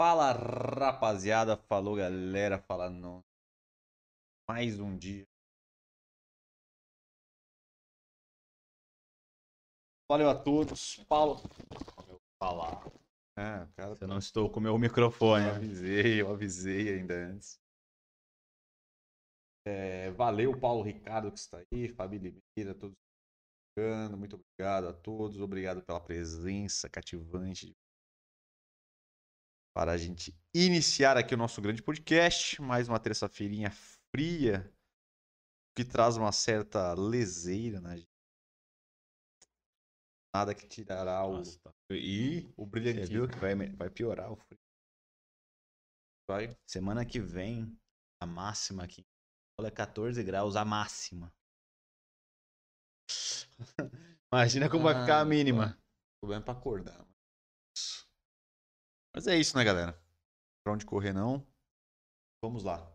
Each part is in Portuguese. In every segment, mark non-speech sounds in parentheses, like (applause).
Fala rapaziada, falou galera, fala não. Mais um dia. Valeu a todos. Paulo. Eu falar. É, cara. Eu não estou com o meu microfone. Eu avisei, eu avisei ainda antes. É, valeu, Paulo Ricardo, que está aí, Fabi Limeira, todos. Muito obrigado a todos. Obrigado pela presença cativante para a gente iniciar aqui o nosso grande podcast. Mais uma terça-feirinha fria que traz uma certa leseira na gente. Nada que tirará o, Nossa, tá. E o você brilhantismo. viu que vai, vai piorar o frio. Vai. Semana que vem, a máxima aqui é 14 graus, a máxima. (laughs) Imagina como vai ficar Ah, a mínima. O problema é pra acordar. mano. Mas é isso, né, galera? Pra onde correr, não. Vamos lá.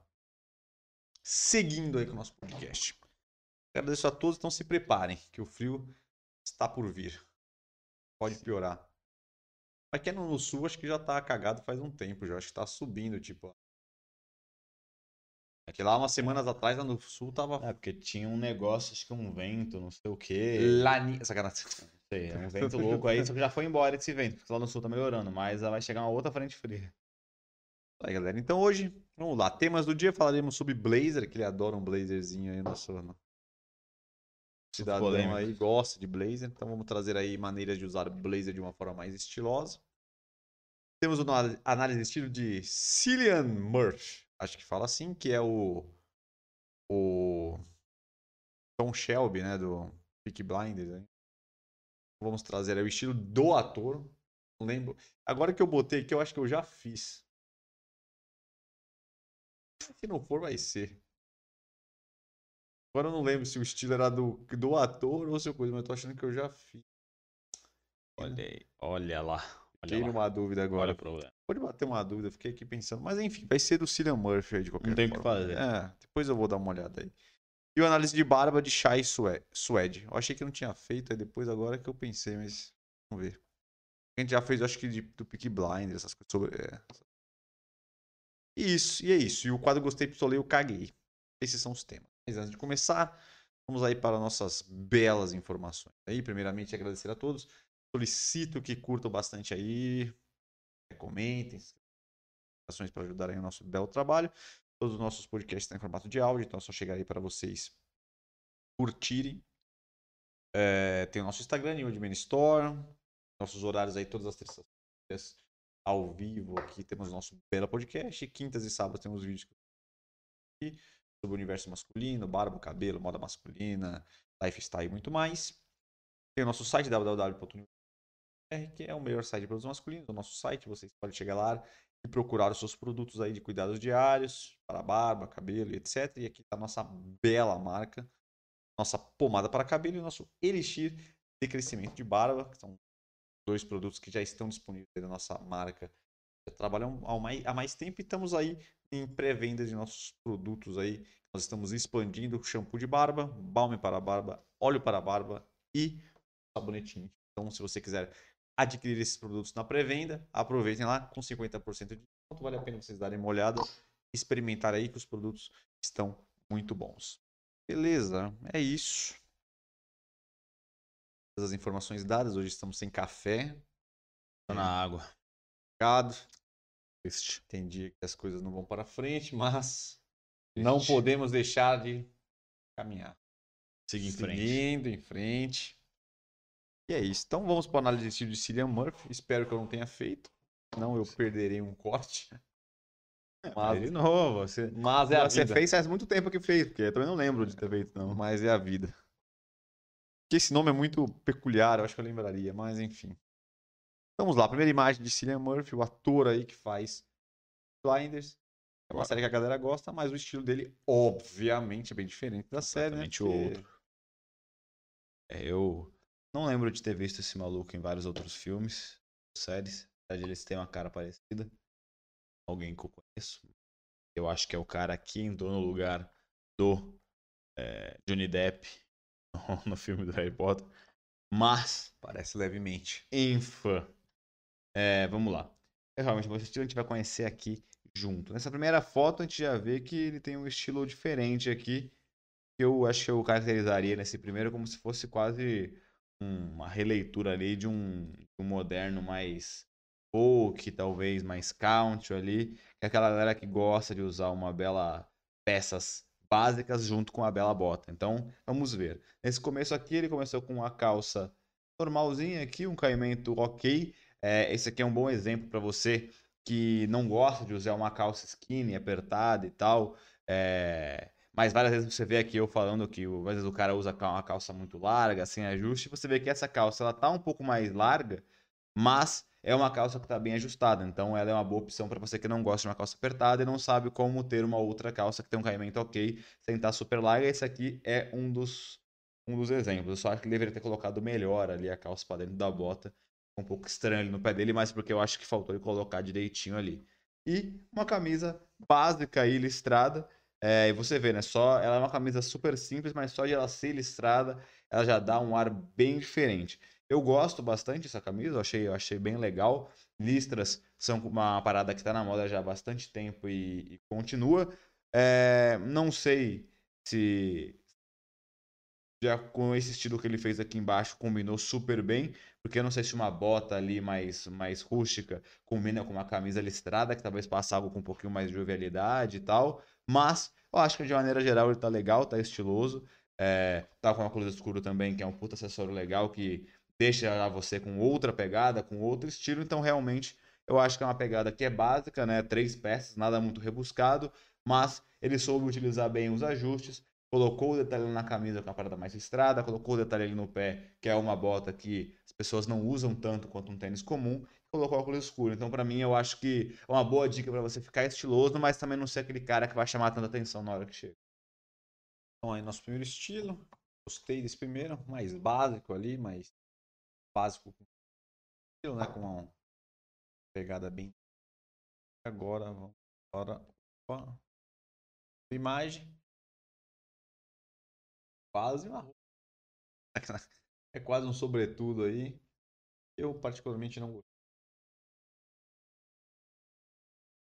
Seguindo aí com o nosso podcast. Agradeço a todos, então se preparem, que o frio está por vir. Pode piorar. Quem é no sul, acho que já tá cagado faz um tempo já. Acho que tá subindo, tipo. É que lá umas semanas atrás, lá no sul, tava. É, porque tinha um negócio, acho que um vento, não sei o quê. Lani... Sacanagem. (laughs) Não sei, é um vento (laughs) louco aí, só que já foi embora esse vento, porque lá no sul tá melhorando, mas vai chegar uma outra frente fria. Aí, galera. Então hoje, vamos lá. Temas do dia, falaremos sobre blazer, que ele adora um blazerzinho aí, nosso cidadão polêmico. aí gosta de blazer. Então vamos trazer aí maneiras de usar blazer de uma forma mais estilosa. Temos uma análise de estilo de Cillian Murphy, acho que fala assim, que é o o Tom Shelby, né, do Peaky Blinders. Hein? Vamos trazer o estilo do ator. Não lembro. Agora que eu botei aqui, eu acho que eu já fiz. Se não for, vai ser. Agora eu não lembro se o estilo era do, do ator ou se eu coisa, mas eu tô achando que eu já fiz. Olha aí, olha lá. Fiquei Olha lá. numa dúvida Olha agora. o problema. Pode bater uma dúvida, fiquei aqui pensando. Mas enfim, vai ser do Cillian Murphy aí de qualquer Não tem o que forma. fazer. É, depois eu vou dar uma olhada aí. E o análise de barba de Shai Sue- Suede. Eu achei que não tinha feito, aí depois agora que eu pensei, mas vamos ver. A gente já fez, acho que de, do Peaky Blinders, essas coisas sobre. É. Isso, e é isso. E o quadro Gostei, Pistolei, eu caguei. Esses são os temas. Mas antes de começar, vamos aí para nossas belas informações. Aí, primeiramente, agradecer a todos. Solicito que curtam bastante aí, comentem, ações para ajudar aí o nosso belo trabalho. Todos os nossos podcasts estão em formato de áudio, então é só chegar aí para vocês curtirem. É, tem o nosso Instagram, New Admin Store. Nossos horários aí todas as terças-feiras ao vivo. Aqui temos nosso belo podcast. Quintas e sábados temos vídeos aqui sobre o universo masculino, barba, cabelo, moda masculina, lifestyle e muito mais. Tem o nosso site www.new que é o melhor site de produtos masculinos, o nosso site, vocês podem chegar lá e procurar os seus produtos aí de cuidados diários, para barba, cabelo etc. E aqui está a nossa bela marca, nossa pomada para cabelo e o nosso Elixir de crescimento de barba, que são dois produtos que já estão disponíveis na nossa marca. Já trabalham há mais, há mais tempo e estamos aí em pré-venda de nossos produtos aí. Nós estamos expandindo shampoo de barba, balme para barba, óleo para barba e sabonetinho. Então, se você quiser adquirir esses produtos na pré-venda, aproveitem lá com 50% de desconto. Vale a pena vocês darem uma olhada, experimentar aí que os produtos estão muito bons. Beleza, é isso. Todas as informações dadas, hoje estamos sem café, Tô na água. Tem dia que as coisas não vão para frente, mas não podemos deixar de caminhar. Siga em frente. Seguindo em frente. E é isso. Então vamos para a análise de estilo de Cillian Murphy. Espero que eu não tenha feito. Senão eu perderei um corte. Mas de novo, você, Mas é a você vida. fez faz muito tempo que fez, porque eu também não lembro de ter feito, não. Mas é a vida. Porque esse nome é muito peculiar, eu acho que eu lembraria, mas enfim. Vamos lá, primeira imagem de Cillian Murphy, o ator aí que faz Blinders. É uma série que a galera gosta, mas o estilo dele, obviamente, é bem diferente da série, né? Porque- outro. É, eu não lembro de ter visto esse maluco em vários outros filmes, séries. Na verdade, eles têm uma cara parecida. Alguém que eu conheço. Eu acho que é o cara que entrou no lugar do é, Johnny Depp (laughs) no, filme do Harry Potter. Mas, Parece levemente. em fã. É, vamos lá. é realmente meu estilo, a gente vai conhecer aqui junto. Nessa primeira foto, a gente já vê que ele tem um estilo diferente aqui, que eu acho que eu caracterizaria nesse primeiro como se fosse quase uma releitura ali de um, um moderno mais folk, talvez mais country ali, é aquela galera que gosta de usar uma bela peças básicas junto com a bela bota. Então, vamos ver. Nesse começo aqui, ele começou com a calça normalzinha aqui, um caimento ok. É, esse aqui é um bom exemplo para você que não gosta de usar uma calça skinny, apertada e tal. É... Mas várias vezes você vê aqui eu falando que às vezes o cara usa uma calça muito larga, sem ajuste. Você vê que essa calça ela tá um pouco mais larga, mas é uma calça que está bem ajustada. Então ela é uma boa opção para você que não gosta de uma calça apertada e não sabe como ter uma outra calça que tem um caimento ok, sem estar tá super larga. Esse aqui é um dos, um dos exemplos. Eu só acho que ele deveria ter colocado melhor ali a calça para dentro da bota um pouco estranho ali no pé dele, mas porque eu acho que faltou ele colocar direitinho ali. E uma camisa básica e listrada. É, e você vê, né? Só, ela é uma camisa super simples, mas só de ela ser listrada, ela já dá um ar bem diferente. Eu gosto bastante dessa camisa, eu achei, eu achei bem legal. Listras são uma parada que está na moda já há bastante tempo e, e continua. É, não sei se já com esse estilo que ele fez aqui embaixo combinou super bem, porque eu não sei se uma bota ali mais, mais rústica combina com uma camisa listrada, que talvez passe algo com um pouquinho mais de jovialidade e tal, mas eu acho que de maneira geral ele tá legal, tá estiloso, é, tá com uma cruz escuro também, que é um puta acessório legal, que deixa você com outra pegada, com outro estilo, então realmente eu acho que é uma pegada que é básica, né, três peças, nada muito rebuscado, mas ele soube utilizar bem os ajustes, colocou o detalhe na camisa com a parada mais estrada, colocou o detalhe ali no pé, que é uma bota que as pessoas não usam tanto quanto um tênis comum, colocou óculos escuro. Então, para mim, eu acho que é uma boa dica para você ficar estiloso, mas também não ser aquele cara que vai chamar tanta atenção na hora que chega. Então, aí, nosso primeiro estilo. Gostei desse primeiro, mais básico ali, mais básico estilo, né? Com uma pegada bem. Agora, vamos. Agora, opa. Imagem quase uma roupa. (laughs) É quase um sobretudo aí. Eu particularmente não gostei.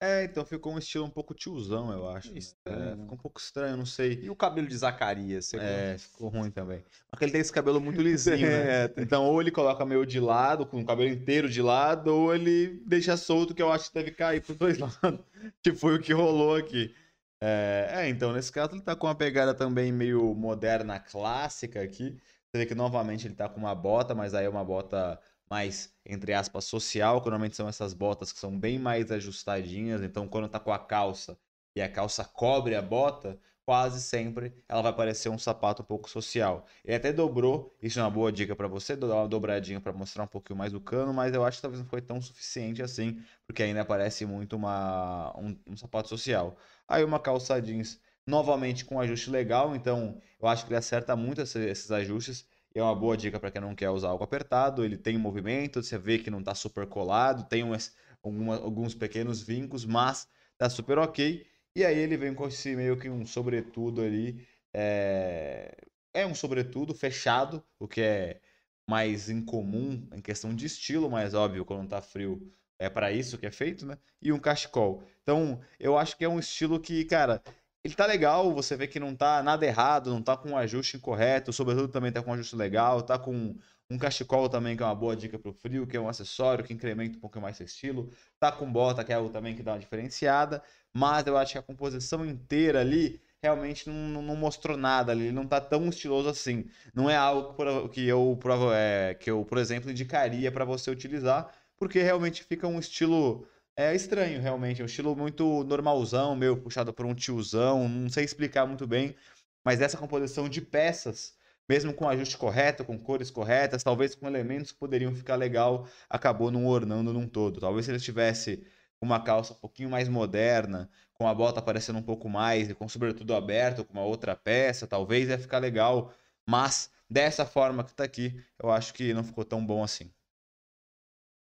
É, então ficou um estilo um pouco tiozão, eu acho. Né? Estranho. É, ficou um pouco estranho, não sei. E o cabelo de Zacarias? É, ficou ruim também. Mas ele tem esse cabelo muito lisinho, né? (laughs) é, então, ou ele coloca meio de lado, com o cabelo inteiro de lado, ou ele deixa solto, que eu acho que deve cair pros dois (laughs) lados. que foi o que rolou aqui. É, é, então, nesse caso ele tá com uma pegada também meio moderna, clássica aqui. Você vê que novamente ele tá com uma bota, mas aí é uma bota mais, entre aspas, social, que normalmente são essas botas que são bem mais ajustadinhas. Então, quando tá com a calça e a calça cobre a bota, quase sempre ela vai parecer um sapato um pouco social. Ele até dobrou, isso é uma boa dica para você, dar uma dobradinha para mostrar um pouquinho mais o cano, mas eu acho que talvez não foi tão suficiente assim, porque ainda parece muito uma, um, um sapato social. Aí uma calça jeans novamente com ajuste legal, então eu acho que ele acerta muito esses ajustes. E é uma boa dica para quem não quer usar algo apertado. Ele tem movimento, você vê que não está super colado, tem umas, alguns pequenos vincos, mas tá super ok. E aí ele vem com esse meio que um sobretudo ali. É, é um sobretudo fechado, o que é mais incomum em questão de estilo, mas óbvio, quando tá frio é para isso que é feito, né? E um cachecol. Então, eu acho que é um estilo que, cara, ele tá legal, você vê que não tá nada errado, não tá com um ajuste incorreto, sobretudo também tá com um ajuste legal, tá com um cachecol também, que é uma boa dica pro frio, que é um acessório que incrementa um pouco mais seu estilo. Tá com bota, que é algo também que dá uma diferenciada mas eu acho que a composição inteira ali realmente não, não mostrou nada ali, ele não tá tão estiloso assim. Não é algo que eu, é, que eu por exemplo, indicaria para você utilizar, porque realmente fica um estilo é estranho, realmente. É um estilo muito normalzão, meio puxado por um tiozão, não sei explicar muito bem. Mas essa composição de peças, mesmo com ajuste correto, com cores corretas, talvez com elementos que poderiam ficar legal, acabou não ornando num todo. Talvez se ele tivesse uma calça um pouquinho mais moderna, com a bota aparecendo um pouco mais e com sobretudo aberto, com uma outra peça, talvez ia ficar legal. Mas dessa forma que tá aqui, eu acho que não ficou tão bom assim.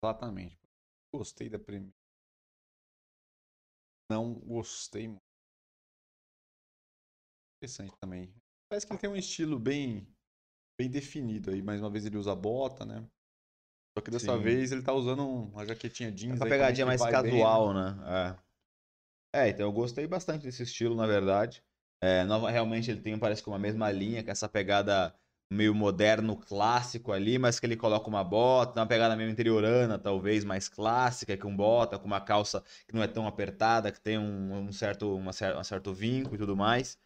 Exatamente. Gostei da primeira. Não gostei muito. Interessante também. Parece que ele tem um estilo bem bem definido aí. Mais uma vez ele usa bota, né? Só que dessa Sim. vez ele tá usando uma jaquetinha jeans. Essa pegadinha mais bem, né? casual, né? É. É, então eu gostei bastante desse estilo, na verdade. É, nova, realmente ele tem, parece que uma mesma linha, com essa pegada meio moderno, clássico ali, mas que ele coloca uma bota, uma pegada meio interiorana, talvez, mais clássica, com bota, com uma calça que não é tão apertada, que tem um, um certo, uma um certo vinco e tudo mais.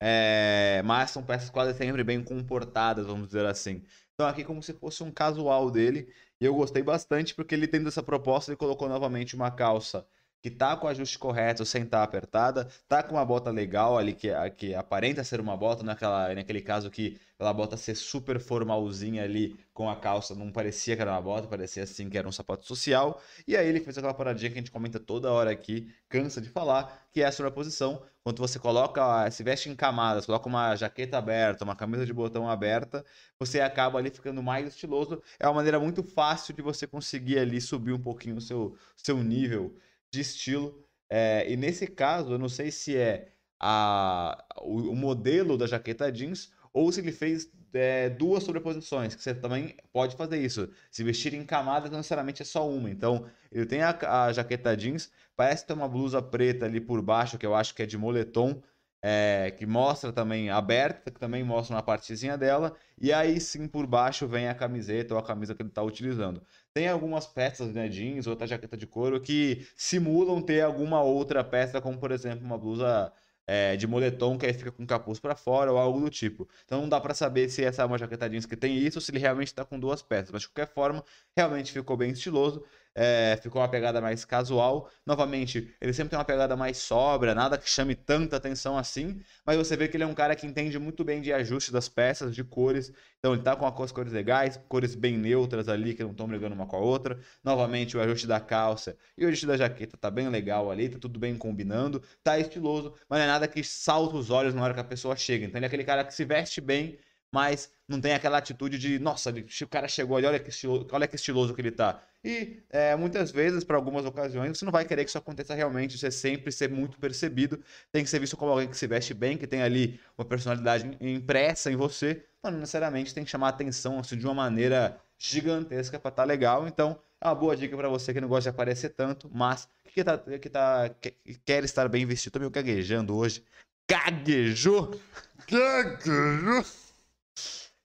É, mas são peças quase sempre bem comportadas, vamos dizer assim. Então aqui como se fosse um casual dele, e eu gostei bastante porque ele tendo essa proposta, ele colocou novamente uma calça que tá com o ajuste correto, sem estar apertada, tá com uma bota legal ali, que, que aparenta ser uma bota, naquela, naquele caso que ela bota ser super formalzinha ali, com a calça, não parecia que era uma bota, parecia assim que era um sapato social, e aí ele fez aquela paradinha que a gente comenta toda hora aqui, cansa de falar, que é a sobreposição, quando você coloca, se veste em camadas, coloca uma jaqueta aberta, uma camisa de botão aberta, você acaba ali ficando mais estiloso, é uma maneira muito fácil de você conseguir ali subir um pouquinho o seu, seu nível de estilo. É, e nesse caso, eu não sei se é a, o, o modelo da jaqueta jeans ou se ele fez é, duas sobreposições, que você também pode fazer isso. Se vestir em camadas, não necessariamente é só uma. Então, ele tem a, a jaqueta jeans, parece ter uma blusa preta ali por baixo, que eu acho que é de moletom, é, que mostra também aberta, que também mostra uma partezinha dela, e aí sim por baixo vem a camiseta ou a camisa que ele está utilizando. Tem algumas peças, né, jeans, outra jaqueta de couro, que simulam ter alguma outra peça, como por exemplo uma blusa é, de moletom que aí fica com capuz para fora ou algo do tipo. Então não dá para saber se essa é uma jaqueta jeans que tem isso ou se ele realmente está com duas peças. Mas de qualquer forma, realmente ficou bem estiloso. É, ficou uma pegada mais casual. Novamente, ele sempre tem uma pegada mais sóbria, nada que chame tanta atenção assim. Mas você vê que ele é um cara que entende muito bem de ajuste das peças, de cores. Então ele tá com as cores legais, cores bem neutras ali, que não estão brigando uma com a outra. Novamente, o ajuste da calça e o ajuste da jaqueta tá bem legal ali, tá tudo bem combinando, tá estiloso, mas não é nada que salta os olhos na hora que a pessoa chega. Então ele é aquele cara que se veste bem, mas não tem aquela atitude de, nossa, o cara chegou ali, olha que estiloso, olha que, estiloso que ele tá. E é, muitas vezes, para algumas ocasiões, você não vai querer que isso aconteça realmente, você sempre ser muito percebido, tem que ser visto como alguém que se veste bem, que tem ali uma personalidade impressa em você, mas não necessariamente tem que chamar a atenção assim, de uma maneira gigantesca para estar tá legal. Então, é uma boa dica para você que não gosta de aparecer tanto, mas que, tá, que, tá, que quer estar bem vestido. Tô meio gaguejando hoje. Gaguejou! Gaguejou!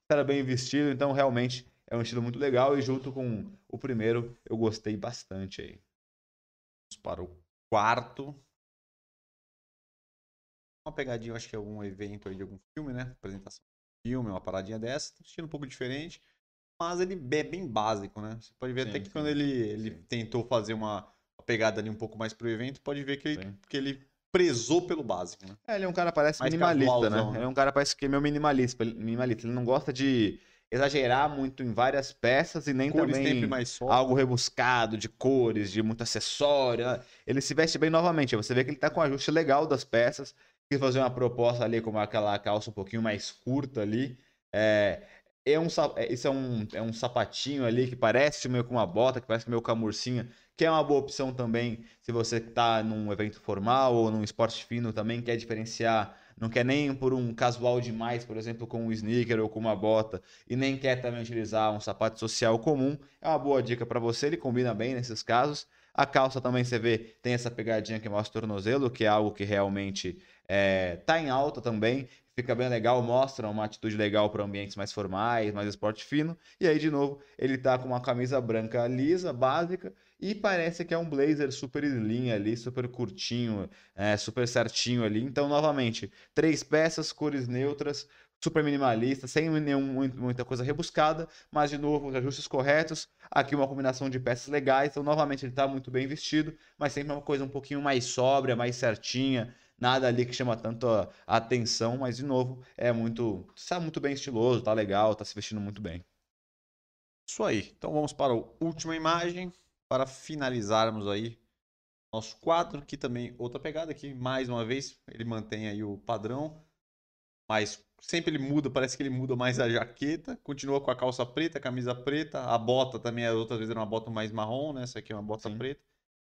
Estar bem vestido, então realmente é um estilo muito legal e junto com o primeiro eu gostei bastante aí. Vamos para o quarto. Uma pegadinha, eu acho que é algum evento aí de algum filme, né? Apresentação de filme, uma paradinha dessa. Um estilo um pouco diferente. Mas ele é bem básico, né? Você pode ver Sim, até que sim. quando ele, ele Sim. tentou fazer uma, pegada ali um pouco mais pro evento, pode ver que ele, que ele prezou pelo básico, né? É, ele é um cara parece Mais minimalista, né? casualzão, né? Ele é um cara parece que é meio minimalista, minimalista. Ele não gosta de exagerar muito em várias peças e nem Cores também algo rebuscado de cores, de muito acessório. né? Ele se veste bem novamente. Você vê que ele tá com um ajuste legal das peças. Quis fazer uma proposta ali com aquela calça um pouquinho mais curta ali. É, é um, é- isso é um, é um sapatinho ali que parece meio com uma bota, que parece meio com a mursinha, que é uma boa opção também se você tá num evento formal ou num esporte fino também, quer diferenciar, não quer nem por um casual demais, por exemplo, com um sneaker ou com uma bota, e nem quer também utilizar um sapato social comum, é uma boa dica para você, ele combina bem nesses casos. A calça também você vê, tem essa pegadinha que mostra o tornozelo, que é algo que realmente é, tá em alta também. Fica bem legal, mostra uma atitude legal para ambientes mais formais, mais esporte fino. E aí, de novo, ele tá com uma camisa branca lisa, básica, e parece que é um blazer super slim ali, super curtinho, é, super certinho ali. Então, novamente, três peças, cores neutras, super minimalista, sem nenhum, muita coisa rebuscada, mas de novo, os ajustes corretos. Aqui uma combinação de peças legais, então novamente ele está muito bem vestido, mas sempre uma coisa um pouquinho mais sóbria, mais certinha, nada ali que chama tanto a atenção, mas de novo, é muito, está muito bem estiloso, tá legal, tá se vestindo muito bem. Isso aí. Então vamos para a última imagem para finalizarmos aí nosso quadro, que também outra pegada aqui, mais uma vez, ele mantém aí o padrão, mas sempre ele muda, parece que ele muda mais a jaqueta, continua com a calça preta, a camisa preta, a bota também, as outras vezes era uma bota mais marrom, né? Essa aqui é uma bota Sim. preta,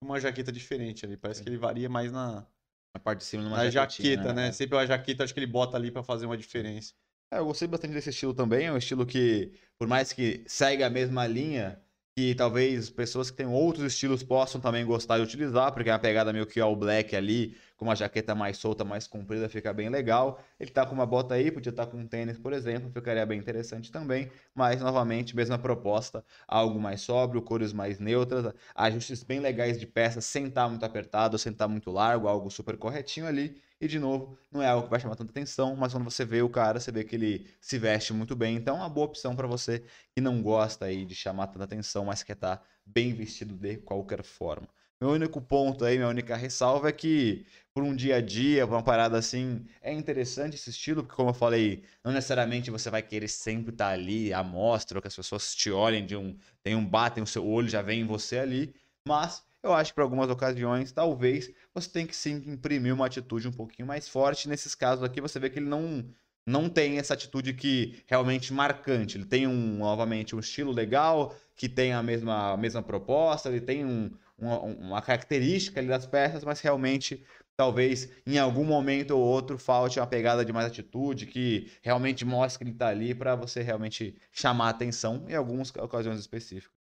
uma jaqueta diferente ali, parece Sim. que ele varia mais na, A parte de cima numa na jaqueta, né? É. Sempre a jaqueta, acho que ele bota ali para fazer uma diferença. É, eu gostei bastante desse estilo também. É um estilo que, por mais que segue a mesma linha, que talvez pessoas que têm outros estilos possam também gostar de utilizar, porque é uma pegada meio que all black ali, com uma jaqueta mais solta, mais comprida, fica bem legal. Ele tá com uma bota aí, podia estar tá com um tênis, por exemplo, ficaria bem interessante também, mas novamente, mesma proposta, algo mais sóbrio, cores mais neutras, ajustes bem legais de peças, sem estar tá muito apertado, sem estar tá muito largo, algo super corretinho ali. E de novo, não é algo que vai chamar tanta atenção, mas quando você vê o cara, você vê que ele se veste muito bem. Então é uma boa opção para você que não gosta aí de chamar tanta atenção, mas quer estar tá bem vestido de qualquer forma. Meu único ponto aí, minha única ressalva é que por um dia a dia, por uma parada assim, é interessante esse estilo, porque como eu falei, não necessariamente você vai querer sempre estar tá ali à mostra, ou que as pessoas te olhem de um, tem um batem o seu olho, já vem em você ali, mas eu acho que para algumas ocasiões, talvez, você tem que sim imprimir uma atitude um pouquinho mais forte. Nesses casos aqui, você vê que ele não, não tem essa atitude que realmente marcante. Ele tem um, novamente, um estilo legal, que tem a mesma, a mesma proposta, ele tem um, uma, uma característica ali das peças, mas realmente talvez em algum momento ou outro falte uma pegada de mais atitude que realmente mostre que ele está ali para você realmente chamar a atenção em algumas ocasiões específicas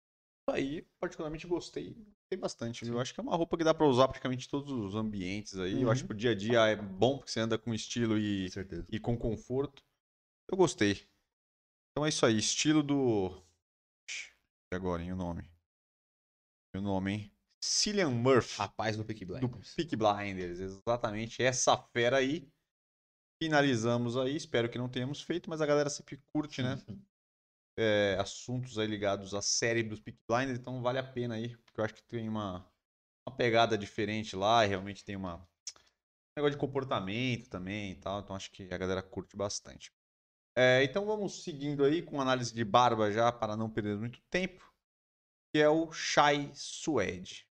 aí, particularmente, gostei. Gostei bastante. Eu acho que é uma roupa que dá para usar praticamente todos os ambientes aí. Uhum. Eu acho uhum. que pro dia a dia é bom porque você anda com estilo e, e com conforto. Eu gostei. Então é isso aí. Estilo do. E agora, hein? O nome. O nome, hein? Cillian Murphy. Rapaz do Peak Blinders. Do Peak Blinders, exatamente. Essa fera aí. Finalizamos aí. Espero que não tenhamos feito, mas a galera sempre curte, né? (laughs) É, assuntos aí ligados à série dos Peak Blinders, então vale a pena aí, porque eu acho que tem uma, uma pegada diferente lá, e realmente tem uma um negócio de comportamento também e tal, então acho que a galera curte bastante. É, então vamos seguindo aí com análise de barba já, para não perder muito tempo, que é o Shai Suede.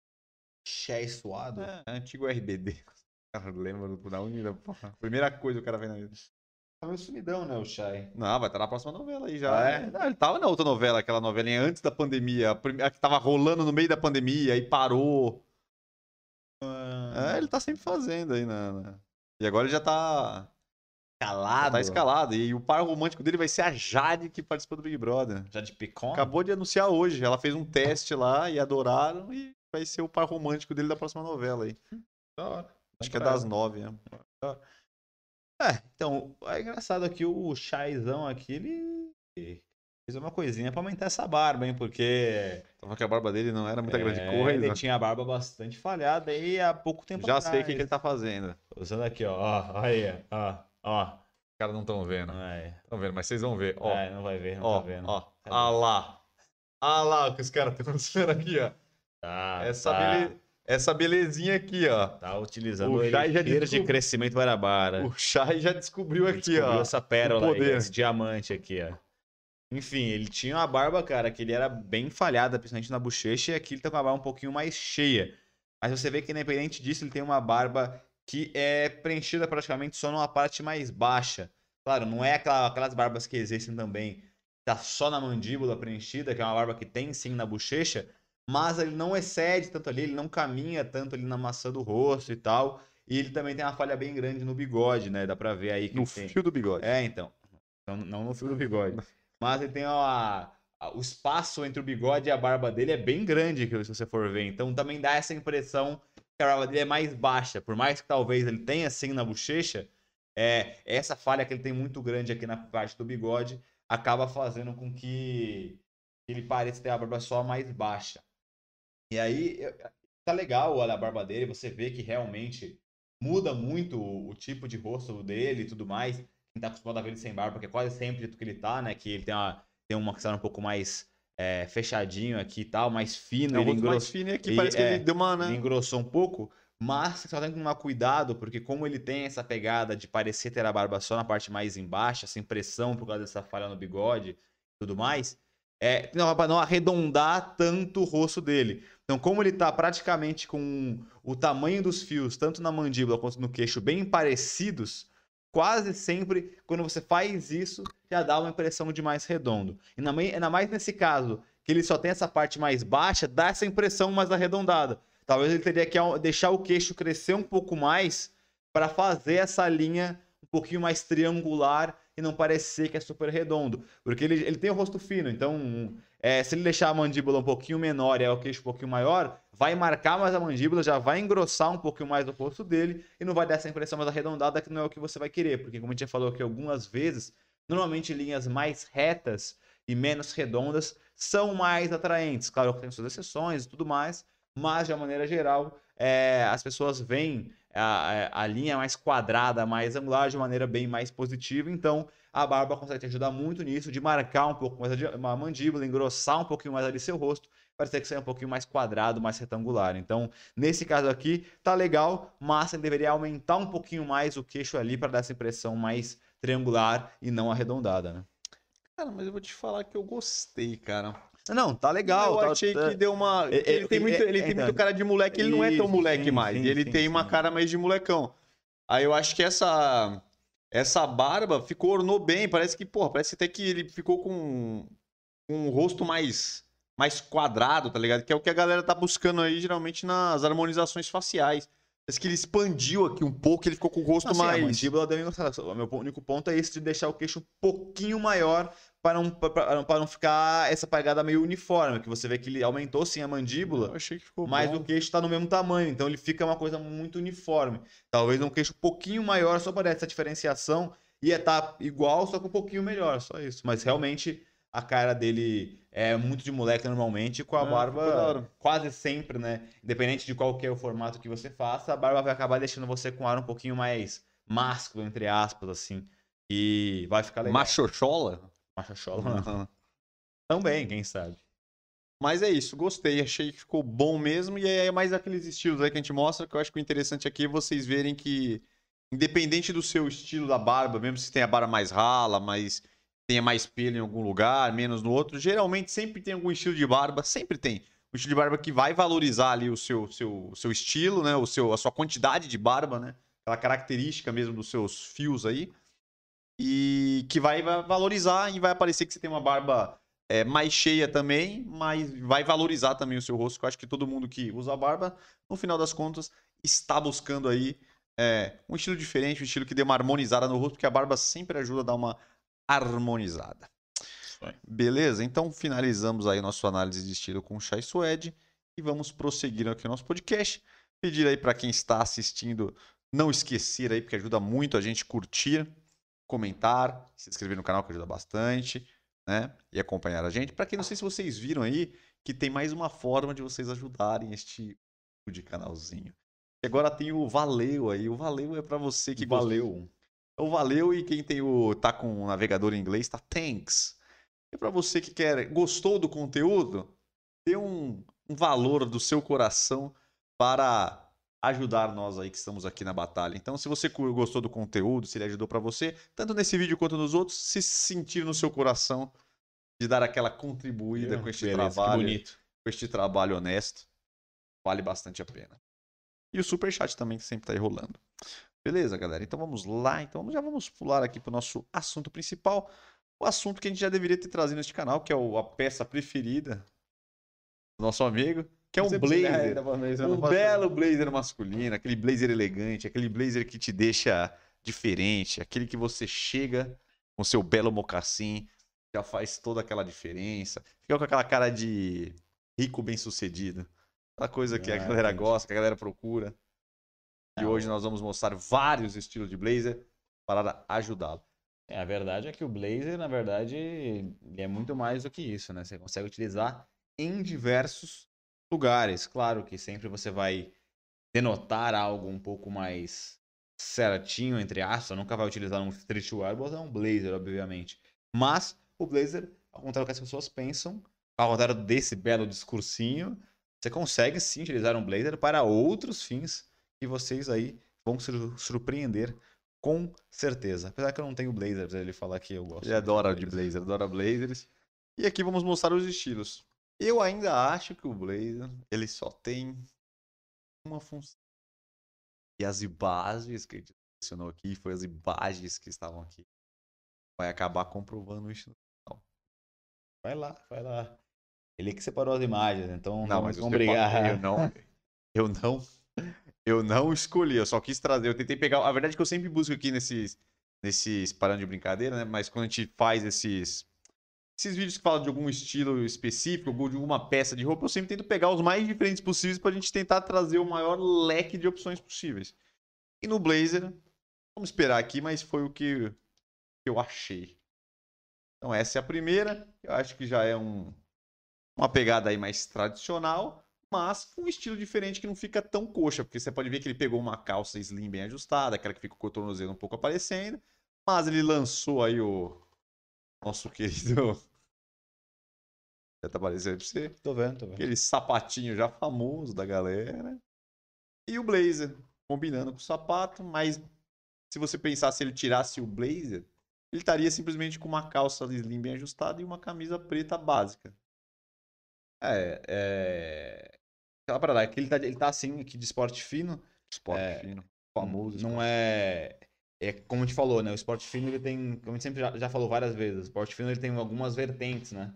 Shai Suado? É, antigo RBD. (laughs) Lembra da unida, porra. Primeira coisa que o cara vem na vida. Tava sumidão, né, o Shai? Não, vai estar na próxima novela aí já. Ah, é? Não, ele tava na outra novela, aquela novelinha antes da pandemia. A que tava rolando no meio da pandemia, aí parou. Ah. É, ele tá sempre fazendo aí, né? E agora ele já tá. Escalado? Já tá escalado. E o par romântico dele vai ser a Jade, que participou do Big Brother. Jade Picon? Acabou de anunciar hoje. Ela fez um teste lá e adoraram. E vai ser o par romântico dele da próxima novela aí. Da hora. Acho que é das nove, né? É, então, é engraçado aqui o Chaizão aqui, ele fez uma coisinha pra aumentar essa barba, hein? Porque. Tava que a barba dele não era muita é, grande coisa. Ele tinha a barba bastante falhada aí há pouco tempo Já atrás. sei o que, que, ele tá fazendo. Usando aqui, ó. Ó, aí, ó, ó. Os caras não estão vendo. Estão vendo, mas vocês vão ver. Ó, é, não vai ver, não ó, tá vendo. Ó, ah lá. Ah lá o que os caras estão fazendo (laughs) aqui, ó. Tá, Essa tá. beleza essa belezinha aqui, ó. Tá utilizando o Shai já descob... de crescimento Guarabara. O Shai já descobriu aqui, descobriu ó. essa pérola aí, esse diamante aqui, ó. Enfim, ele tinha uma barba, cara, que ele era bem falhada, principalmente na bochecha, e aqui ele tá com a barba um pouquinho mais cheia. Mas você vê que, independente disso, ele tem uma barba que é preenchida praticamente só numa parte mais baixa. Claro, não é aquela, aquelas barbas que existem também, tá só na mandíbula preenchida, que é uma barba que tem sim na bochecha, mas ele não excede tanto ali, ele não caminha tanto ali na maçã do rosto e tal. E ele também tem uma falha bem grande no bigode, né? Dá pra ver aí que No fio do bigode. É, então. Não, não no fio do bigode. (laughs) Mas ele tem a, a, o espaço entre o bigode e a barba dele é bem grande, se você for ver. Então também dá essa impressão que a barba dele é mais baixa. Por mais que talvez ele tenha assim na bochecha, é, essa falha que ele tem muito grande aqui na parte do bigode acaba fazendo com que ele pareça ter a barba só mais baixa. E aí tá legal olha a barba dele, você vê que realmente muda muito o, tipo de rosto dele e tudo mais. Quem tá acostumado a ver ele sem barba, porque é quase sempre do que ele tá, né? Que ele tem uma, tem uma que um pouco mais é, fechadinho aqui e tal, mais fino. É, ele engrossou, mais fino e aqui parece que ele é, deu uma, né? Ele engrossou um pouco, mas só tem que tomar cuidado, porque como ele tem essa pegada de parecer ter a barba só na parte mais embaixo, essa impressão por causa dessa falha no bigode e tudo mais, é, para não arredondar tanto o rosto dele. Então, como ele está praticamente com o tamanho dos fios, tanto na mandíbula quanto no queixo, bem parecidos, quase sempre, quando você faz isso, já dá uma impressão de mais redondo. E ainda mais nesse caso, que ele só tem essa parte mais baixa, dá essa impressão mais arredondada. Talvez ele teria que deixar o queixo crescer um pouco mais para fazer essa linha um pouquinho mais triangular e não parecer que é super redondo. Porque ele, ele tem o rosto fino, então é, se ele deixar a mandíbula um pouquinho menor e o queixo um pouquinho maior, vai marcar mais a mandíbula, já vai engrossar um pouquinho mais o rosto dele e não vai dar essa impressão mais arredondada que não é o que você vai querer. Porque, como a gente já falou aqui algumas vezes, normalmente linhas mais retas e menos redondas são mais atraentes. Claro que tem suas exceções e tudo mais, mas de uma maneira geral, é, as pessoas veem a, a, linha mais quadrada, mais angular, de maneira bem mais positiva. Então, a barba consegue te ajudar muito nisso, de marcar um pouco mais a, mandíbula, engrossar um pouquinho mais ali seu rosto, para ter que ser um pouquinho mais quadrado, mais retangular. Então, nesse caso aqui, tá legal, mas ele deveria aumentar um pouquinho mais o queixo ali para dar essa impressão mais triangular e não arredondada, né? Cara, mas eu vou te falar que eu gostei, cara. Não, tá legal. Eu tá, achei tá... que deu uma. É, ele tem, muito, ele tem muito cara de moleque, ele não é tão moleque sim, mais. Sim, ele sim, tem uma cara mais de molecão. Aí eu acho que essa. Essa barba ficou, ornou bem. Parece que, porra, parece até que ele ficou com um rosto mais mais quadrado, tá ligado? Que é o que a galera tá buscando aí, geralmente, nas harmonizações faciais. Parece que ele expandiu aqui um pouco, ele ficou com o rosto assim, mais. A mandíbula O meu único ponto é esse de deixar o queixo um pouquinho maior para não, para não ficar essa pegada meio uniforme, que você vê que ele aumentou sim a mandíbula, Eu achei que ficou mas bom. o queixo está no mesmo tamanho, então ele fica uma coisa muito uniforme. Talvez um queixo um pouquinho maior só para essa diferenciação ia estar tá igual, só que um pouquinho melhor, só isso. Mas realmente a cara dele é muito de moleque normalmente, com a é, barba quase sempre, né? Independente de qual que é o formato que você faça, a barba vai acabar deixando você com ar um pouquinho mais másculo, entre aspas, assim. E vai ficar legal. Machochola? Machochola, não. Também, quem sabe. Mas é isso, gostei, achei que ficou bom mesmo. E é mais aqueles estilos aí que a gente mostra, que eu acho que o interessante aqui é vocês verem que, independente do seu estilo da barba, mesmo se tem a barba mais rala, mais tenha mais pelo em algum lugar, menos no outro, geralmente sempre tem algum estilo de barba, sempre tem. Um estilo de barba que vai valorizar ali o seu, seu, seu estilo, né? O seu, a sua quantidade de barba, né? Aquela característica mesmo dos seus fios aí. E que vai valorizar e vai aparecer que você tem uma barba é, mais cheia também, mas vai valorizar também o seu rosto. Que eu acho que todo mundo que usa barba, no final das contas, está buscando aí é, um estilo diferente, um estilo que dê uma harmonizada no rosto, porque a barba sempre ajuda a dar uma harmonizada. Beleza? Então finalizamos aí nossa análise de estilo com o Chai Suede e vamos prosseguir aqui no nosso podcast. Pedir aí para quem está assistindo não esquecer aí, porque ajuda muito a gente curtir, comentar, se inscrever no canal que ajuda bastante, né? E acompanhar a gente. Para quem não sei se vocês viram aí que tem mais uma forma de vocês ajudarem este tipo de canalzinho. E agora tem o Valeu aí. O Valeu é para você que valeu. Então valeu e quem tem o tá com o navegador em inglês tá thanks. E para você que quer gostou do conteúdo, dê um, um valor do seu coração para ajudar nós aí que estamos aqui na batalha. Então, se você gostou do conteúdo, se ele ajudou para você, tanto nesse vídeo quanto nos outros, se sentir no seu coração de dar aquela contribuída é, com este beleza, trabalho, com este trabalho honesto, vale bastante a pena. E o super chat também que sempre está aí rolando. Beleza, galera? Então vamos lá. Então já vamos pular aqui para o nosso assunto principal. O assunto que a gente já deveria ter trazido neste canal, que é a peça preferida do nosso amigo, que é um blazer. Um belo blazer masculino, aquele blazer elegante, aquele blazer que te deixa diferente, aquele que você chega com seu belo mocassim, já faz toda aquela diferença. Fica com aquela cara de rico bem-sucedido. Aquela coisa que a ah, galera gosta, que a galera procura. E hoje nós vamos mostrar vários estilos de blazer para ajudá-lo. É, a verdade é que o blazer, na verdade, é muito mais do que isso, né? Você consegue utilizar em diversos lugares. Claro que sempre você vai denotar algo um pouco mais certinho, entre aspas. Nunca vai utilizar um streetwear, botar um blazer, obviamente. Mas o blazer, ao contrário do que as pessoas pensam, ao contrário desse belo discursinho, você consegue sim utilizar um blazer para outros fins e vocês aí vão se surpreender com certeza. Apesar que eu não tenho blazers, ele falar que eu gosto. Ele adora de blazer, adora blazers. E aqui vamos mostrar os estilos. Eu ainda acho que o blazer, ele só tem uma função. E as imagens que a gente mencionou aqui, foi as imagens que estavam aqui. Vai acabar comprovando isso no final. Vai lá, vai lá. Ele que separou as imagens, então não, mas vamos brigar. Eu não, eu não eu não escolhi, eu só quis trazer. Eu tentei pegar. A verdade é que eu sempre busco aqui nesses, nesses parando de brincadeira, né? Mas quando a gente faz esses esses vídeos que falam de algum estilo específico, ou de alguma peça de roupa, eu sempre tento pegar os mais diferentes possíveis para a gente tentar trazer o maior leque de opções possíveis. E no blazer, vamos esperar aqui, mas foi o que eu achei. Então essa é a primeira, eu acho que já é um, uma pegada aí mais tradicional, mas com um estilo diferente que não fica tão coxa, porque você pode ver que ele pegou uma calça slim bem ajustada, aquela que fica com o tornozelo um pouco aparecendo, mas ele lançou aí o nosso (laughs) querido já tá aparecendo pra você? Tô vendo, tô vendo. Aquele sapatinho já famoso da galera. E o blazer, combinando com o sapato, mas se você pensar se ele tirasse o blazer, ele estaria simplesmente com uma calça slim bem ajustada e uma camisa preta básica. É, é... Aquela parada, que ele tá, ele tá assim, aqui de esporte fino. Esporte é... fino, famoso. Não é... É como a gente falou, né? O esporte fino, ele tem, como a gente sempre já, já falou várias vezes, o esporte fino ele tem algumas vertentes, né?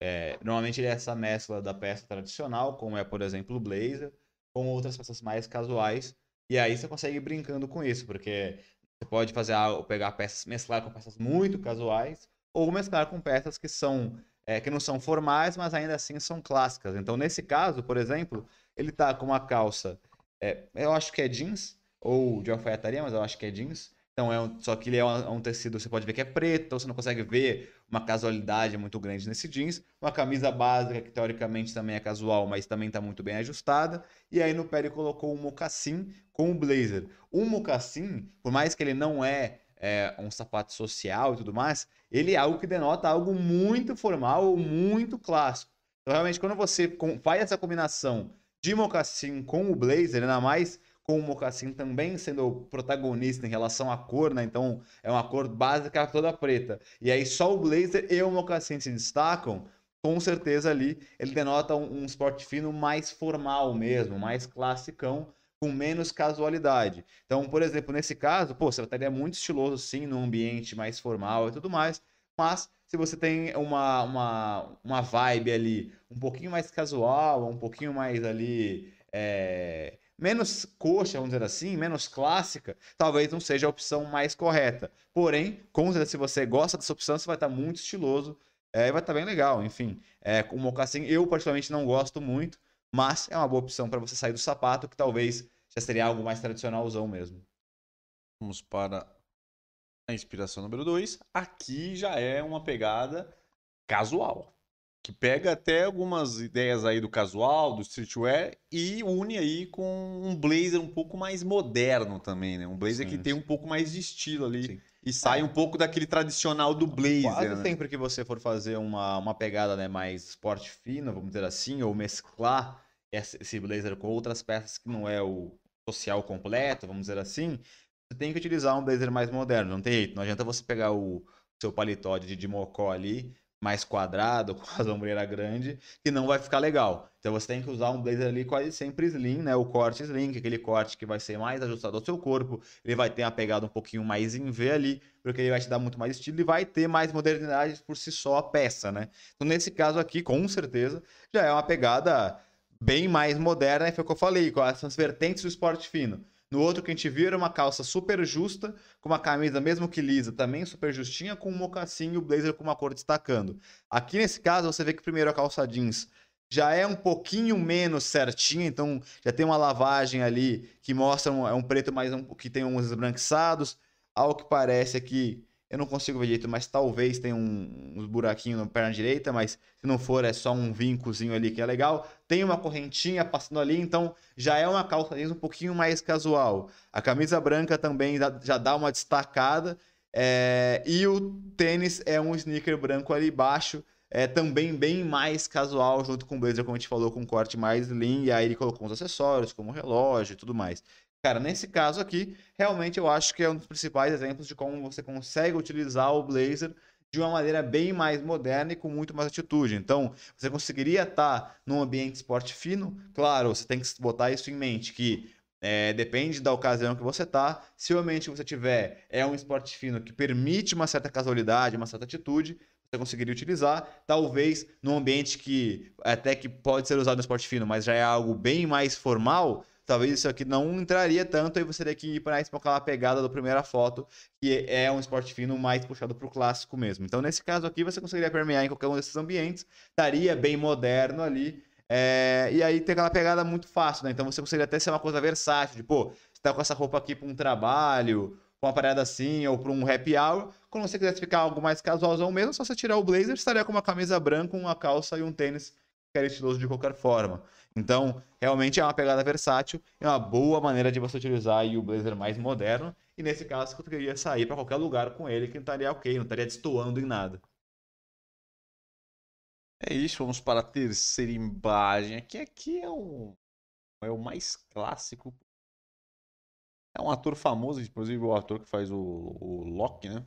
É, normalmente ele é essa mescla da peça tradicional, como é, por exemplo, o blazer, com outras peças mais casuais. E aí você consegue ir brincando com isso, porque você pode fazer algo, pegar peças, mesclar com peças muito casuais, ou mesclar com peças que são é, que não são formais, mas ainda assim são clássicas. Então, nesse caso, por exemplo, ele tá com uma calça, é, eu acho que é jeans, ou de alfaiataria, mas eu acho que é jeans. Então, é um, só que ele é um, é um, tecido, você pode ver que é preto, então você não consegue ver uma casualidade muito grande nesse jeans. Uma camisa básica, que teoricamente também é casual, mas também está muito bem ajustada. E aí no pé ele colocou um mocassim com o blazer. O mocassim, por mais que ele não é, é, um sapato social e tudo mais, ele é algo que denota algo muito formal muito clássico. Então, realmente, quando você faz essa combinação de mocassim com o blazer, ainda mais com o mocassim também sendo protagonista em relação à cor, né? Então é uma cor básica toda preta. E aí só o blazer e o mocassim se destacam. Com certeza ali ele denota um, um esporte fino mais formal mesmo, mais classicão, com menos casualidade. Então, por exemplo, nesse caso, pô, você estaria muito estiloso sim num ambiente mais formal e tudo mais, mas se você tem uma, uma, uma vibe ali um pouquinho mais casual, um pouquinho mais ali é, menos coxa, vamos dizer assim, menos clássica, talvez não seja a opção mais correta. Porém, certeza, se você gosta dessa opção, você vai estar muito estiloso é, e vai estar bem legal. Enfim, é, o mocassim eu particularmente não gosto muito, mas é uma boa opção para você sair do sapato, que talvez já seria algo mais tradicionalzão mesmo. Vamos para a inspiração número 2. Aqui já é uma pegada casual que pega até algumas ideias aí do casual, do streetwear e une aí com um blazer um pouco mais moderno também, né? Um blazer sim, que sim. tem um pouco mais de estilo ali sim. e sai um pouco daquele tradicional do blazer. Quase né? sempre que você for fazer uma, uma pegada né, mais esporte fino, vamos dizer assim, ou mesclar esse blazer com outras peças que não é o social completo, vamos dizer assim, você tem que utilizar um blazer mais moderno, não tem jeito. Não adianta você pegar o seu paletó de, de mocó ali mais quadrado, (laughs) com a ombreira grande, que não vai ficar legal. Então você tem que usar um blazer ali quase sempre slim, né? O corte slim, é aquele corte que vai ser mais ajustado ao seu corpo, ele vai ter uma pegada um pouquinho mais em V ali, porque ele vai te dar muito mais estilo e vai ter mais modernidade por si só a peça, né? Então nesse caso aqui, com certeza, já é uma pegada bem mais moderna, foi o que eu falei, com essas vertentes do esporte fino. No outro que a gente viu era uma calça super justa, com uma camisa mesmo que lisa, também super justinha, com um mocassim e o blazer com uma cor destacando. Aqui nesse caso, você vê que primeiro a calça jeans já é um pouquinho menos certinha, então já tem uma lavagem ali que mostra um, é um preto mais um, que tem uns esbranquiçados. Ao que parece aqui, eu não consigo ver direito, mas talvez tenha um, uns buraquinhos na perna direita, mas se não for, é só um vincozinho ali que é legal. Tem uma correntinha passando ali, então já é uma calça jeans um pouquinho mais casual. A camisa branca também já dá uma destacada. É... e o tênis é um sneaker branco ali embaixo, é também bem mais casual, junto com o blazer, como a gente falou, com um corte mais lean. E aí ele colocou uns acessórios, como relógio e tudo mais. Cara, nesse caso aqui, realmente eu acho que é um dos principais exemplos de como você consegue utilizar o Blazer de uma maneira bem mais moderna e com muito mais atitude. Então, você conseguiria estar num ambiente esporte fino, claro, você tem que botar isso em mente, que é, depende da ocasião que você está. Se o ambiente que você tiver é um esporte fino que permite uma certa casualidade, uma certa atitude, você conseguiria utilizar. Talvez num ambiente que até que pode ser usado no esporte fino, mas já é algo bem mais formal, talvez isso aqui não entraria tanto, aí você teria que ir para aquela pegada da primeira foto, que é um esporte fino mais puxado para o clássico mesmo. Então, nesse caso aqui, você conseguiria permear em qualquer um desses ambientes, estaria bem moderno ali, é, e aí tem aquela pegada muito fácil, né? Então você conseguiria até ser uma coisa versátil, de, pô, você tá com essa roupa aqui para um trabalho, com uma parada assim, ou para um happy hour. Quando você quisesse ficar algo mais casualzão mesmo, só você tirar o blazer, estaria com uma camisa branca, uma calça e um tênis que era estiloso de qualquer forma. Então, realmente é uma pegada versátil, é uma boa maneira de você utilizar o blazer mais moderno. E nesse caso, você conseguiria sair para qualquer lugar com ele que não estaria ok, não estaria destoando em nada. É isso, vamos para a terceira imagem. Aqui, aqui é, um, é o mais clássico. É um ator famoso, inclusive o ator que faz o, o Loki, né?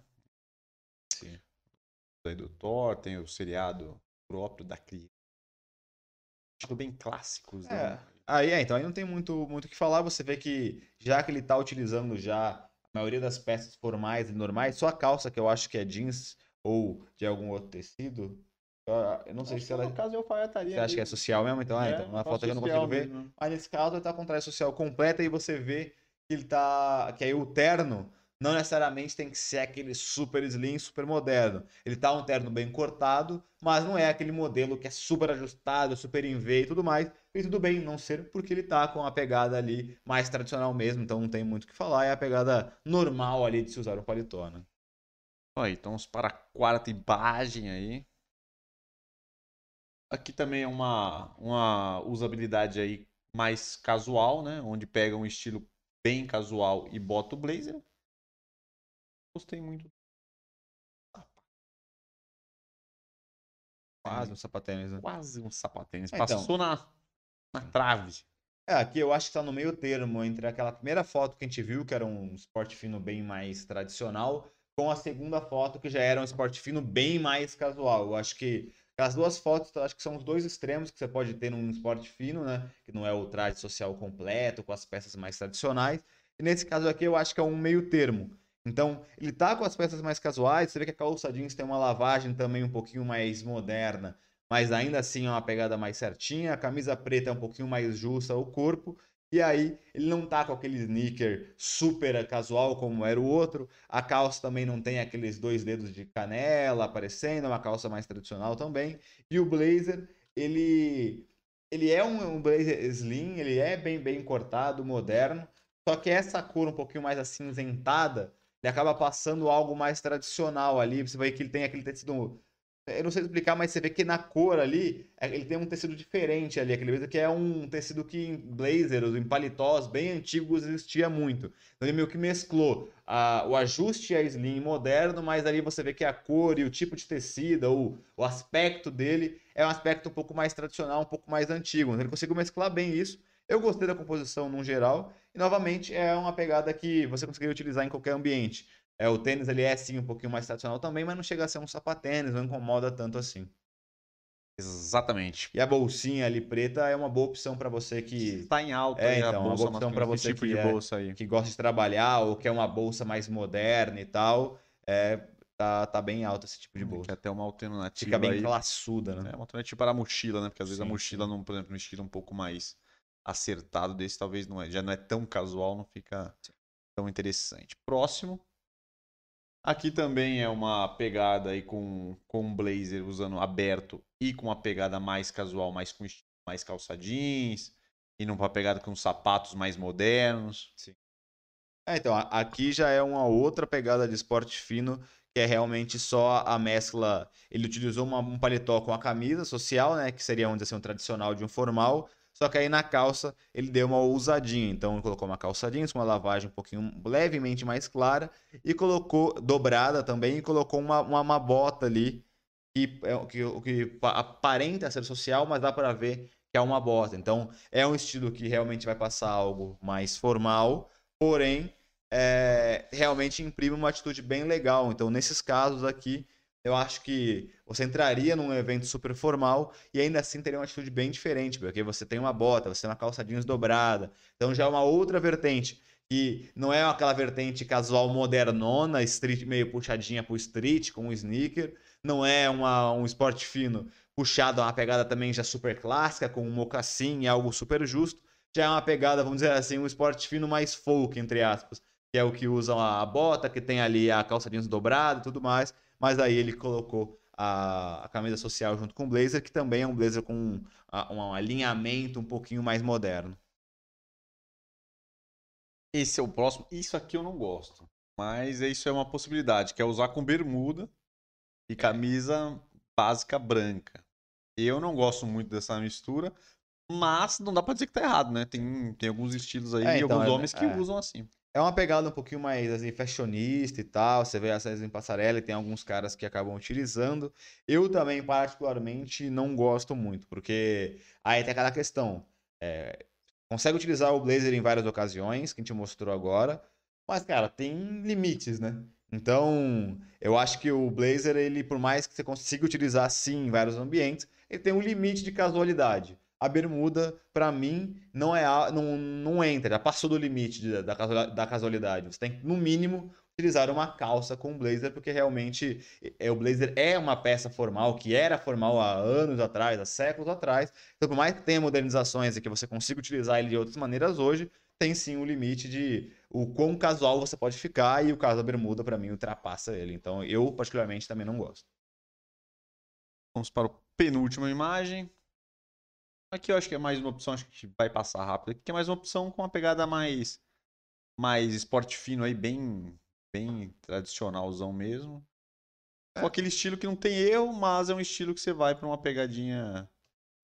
Sim. Do Thor, tem o seriado próprio da criança. Tipo, bem clássicos, né? É. Aí, é, então aí não tem muito muito o que falar. Você vê que já que ele está utilizando já a maioria das peças formais e normais, só a calça que eu acho que é jeans ou de algum outro tecido, eu não sei Acho se ela. No caso, eu alfaiataria. Você acha que é social mesmo? Então, ah, É, então na foto aqui eu não consigo ver. mesmo. Mas nesse caso ele tá com traje social completa e você vê que ele tá. Que aí o terno não necessariamente tem que ser aquele super slim, super moderno. Ele tá um terno bem cortado, mas não é aquele modelo que é super ajustado, super em V e tudo mais. E tudo bem não ser, porque ele tá com a pegada ali mais tradicional mesmo, então não tem muito o que falar. É a pegada normal ali de se usar um paletó, né? Aí, então vamos para a quarta imagem aí. Aqui também é uma, uma usabilidade aí mais casual, né? Onde pega um estilo bem casual e bota o blazer. Gostei muito. Quase um sapatênis, né? Quase um sapatênis. Então. Passou na, na trave. É, aqui eu acho que tá no meio termo entre aquela primeira foto que a gente viu, que era um esporte fino bem mais tradicional, com a segunda foto que já era um esporte fino bem mais casual. Eu acho que as duas fotos, acho que são os dois extremos que você pode ter num esporte fino, né? Que não é o traje social completo, com as peças mais tradicionais. E nesse caso aqui eu acho que é um meio termo. Então, ele tá com as peças mais casuais, você vê que a calça jeans tem uma lavagem também um pouquinho mais moderna, mas ainda assim é uma pegada mais certinha. A camisa preta é um pouquinho mais justa ao corpo. E aí, ele não tá com aquele sneaker super casual como era o outro. A calça também não tem aqueles dois dedos de canela aparecendo, é uma calça mais tradicional também. E o blazer, ele ele é um, um blazer slim, ele é bem bem cortado, moderno. Só que essa cor um pouquinho mais acinzentada, ele acaba passando algo mais tradicional ali. Você vê que ele tem aquele tecido eu não sei explicar, mas você vê que na cor ali, é, ele tem um tecido diferente ali, aquele que é um tecido que em blazers, em paletós bem antigos existia muito. Então ele meio que mesclou a, o ajuste a slim moderno, mas ali você vê que a cor e o tipo de tecido, ou o aspecto dele, é um aspecto um pouco mais tradicional, um pouco mais antigo. Então ele conseguiu mesclar bem isso. Eu gostei da composição no geral, e novamente é uma pegada que você conseguiria utilizar em qualquer ambiente. É, o tênis ele é sim um pouquinho mais tradicional também, mas não chega a ser um sapatênis, não incomoda tanto assim. Exatamente. E a bolsinha ali preta é uma boa opção para você que Está em alta É, aí a então, uma bolsa boa opção esse você tipo que de é- bolsa aí. que gosta de trabalhar ou quer uma bolsa mais moderna e tal, é tá, tá bem alto esse tipo de Que bolsa. é até uma alternativa Fica bem aí. classuda, né? É uma alternativa para a mochila, né? Porque às vezes a Sim, mochila, não, por exemplo, no estilo um pouco mais acertado desse, talvez não é, já não é tão casual, não fica tão interessante. Próximo. Aqui também é uma pegada aí com, com um blazer usando aberto e com uma pegada mais casual, mais com mais calça jeans, e numa pegada com sapatos mais modernos. É, então, aqui já é uma outra pegada de esporte fino, que é realmente só a mescla. Ele utilizou uma- um paletó com a camisa social, né? Que seria, vamos dizer assim, um tradicional de um formal. Só que aí na calça ele deu uma ousadinha. Então ele colocou uma calça jeans com uma lavagem um pouquinho levemente mais clara e colocou dobrada também e colocou uma, uma, uma bota ali que, é, que, que pa- aparenta ser social, mas dá para ver que é uma bota. Então é um estilo que realmente vai passar algo mais formal, porém é, realmente imprime uma atitude bem legal. Então, nesses casos aqui, eu acho que você entraria num evento super formal e ainda assim teria uma atitude bem diferente, porque você tem uma bota, você tem uma calça jeans dobrada. Então já é uma outra vertente. que não é aquela vertente casual modernona, street, meio puxadinha pro street, com um sneaker. Não é uma, um esporte fino puxado a uma pegada também já super clássica, com um mocassim e algo super justo já é uma pegada, vamos dizer assim, um esporte fino mais folk, entre aspas. Que é o que usam a bota, que tem ali a calça jeans dobrada e tudo mais. Mas aí ele colocou a, a, camisa social junto com o blazer, que também é um blazer com um, um alinhamento um pouquinho mais moderno. Esse é o próximo. Isso aqui eu não gosto. Mas isso é uma possibilidade, que é usar com bermuda e camisa básica branca. Eu não gosto muito dessa mistura, mas não dá pra dizer que tá errado, né? Tem, tem alguns estilos aí é, então, alguns é, homens que é. usam assim. É uma pegada um pouquinho mais assim, fashionista e tal. Você vê essas em passarela e tem alguns caras que acabam utilizando. Eu também, particularmente, não gosto muito, porque aí tem aquela questão. É, consegue utilizar o blazer em várias ocasiões, que a gente mostrou agora, mas, cara, tem limites, né? Então, eu acho que o blazer, ele, por mais que você consiga utilizar sim em vários ambientes, ele tem um limite de casualidade a bermuda, para mim, não é não, não entra, já passou do limite de, da, da casualidade. Você tem que, no mínimo, utilizar uma calça com blazer, porque realmente é, o blazer é uma peça formal, que era formal há anos atrás, há séculos atrás. Então, por mais que tenha modernizações e que você consiga utilizar ele de outras maneiras hoje, tem sim um limite de o quão casual você pode ficar, e o caso da bermuda, para mim, ultrapassa ele. Então, eu, particularmente, também não gosto. Vamos para a penúltima imagem. Aqui eu acho que é mais uma opção, acho que vai passar rápido. Aqui é mais uma opção com uma pegada mais mais esporte fino aí, bem bem tradicionalzão mesmo. É. Com aquele estilo que não tem erro, mas é um estilo que você vai para uma pegadinha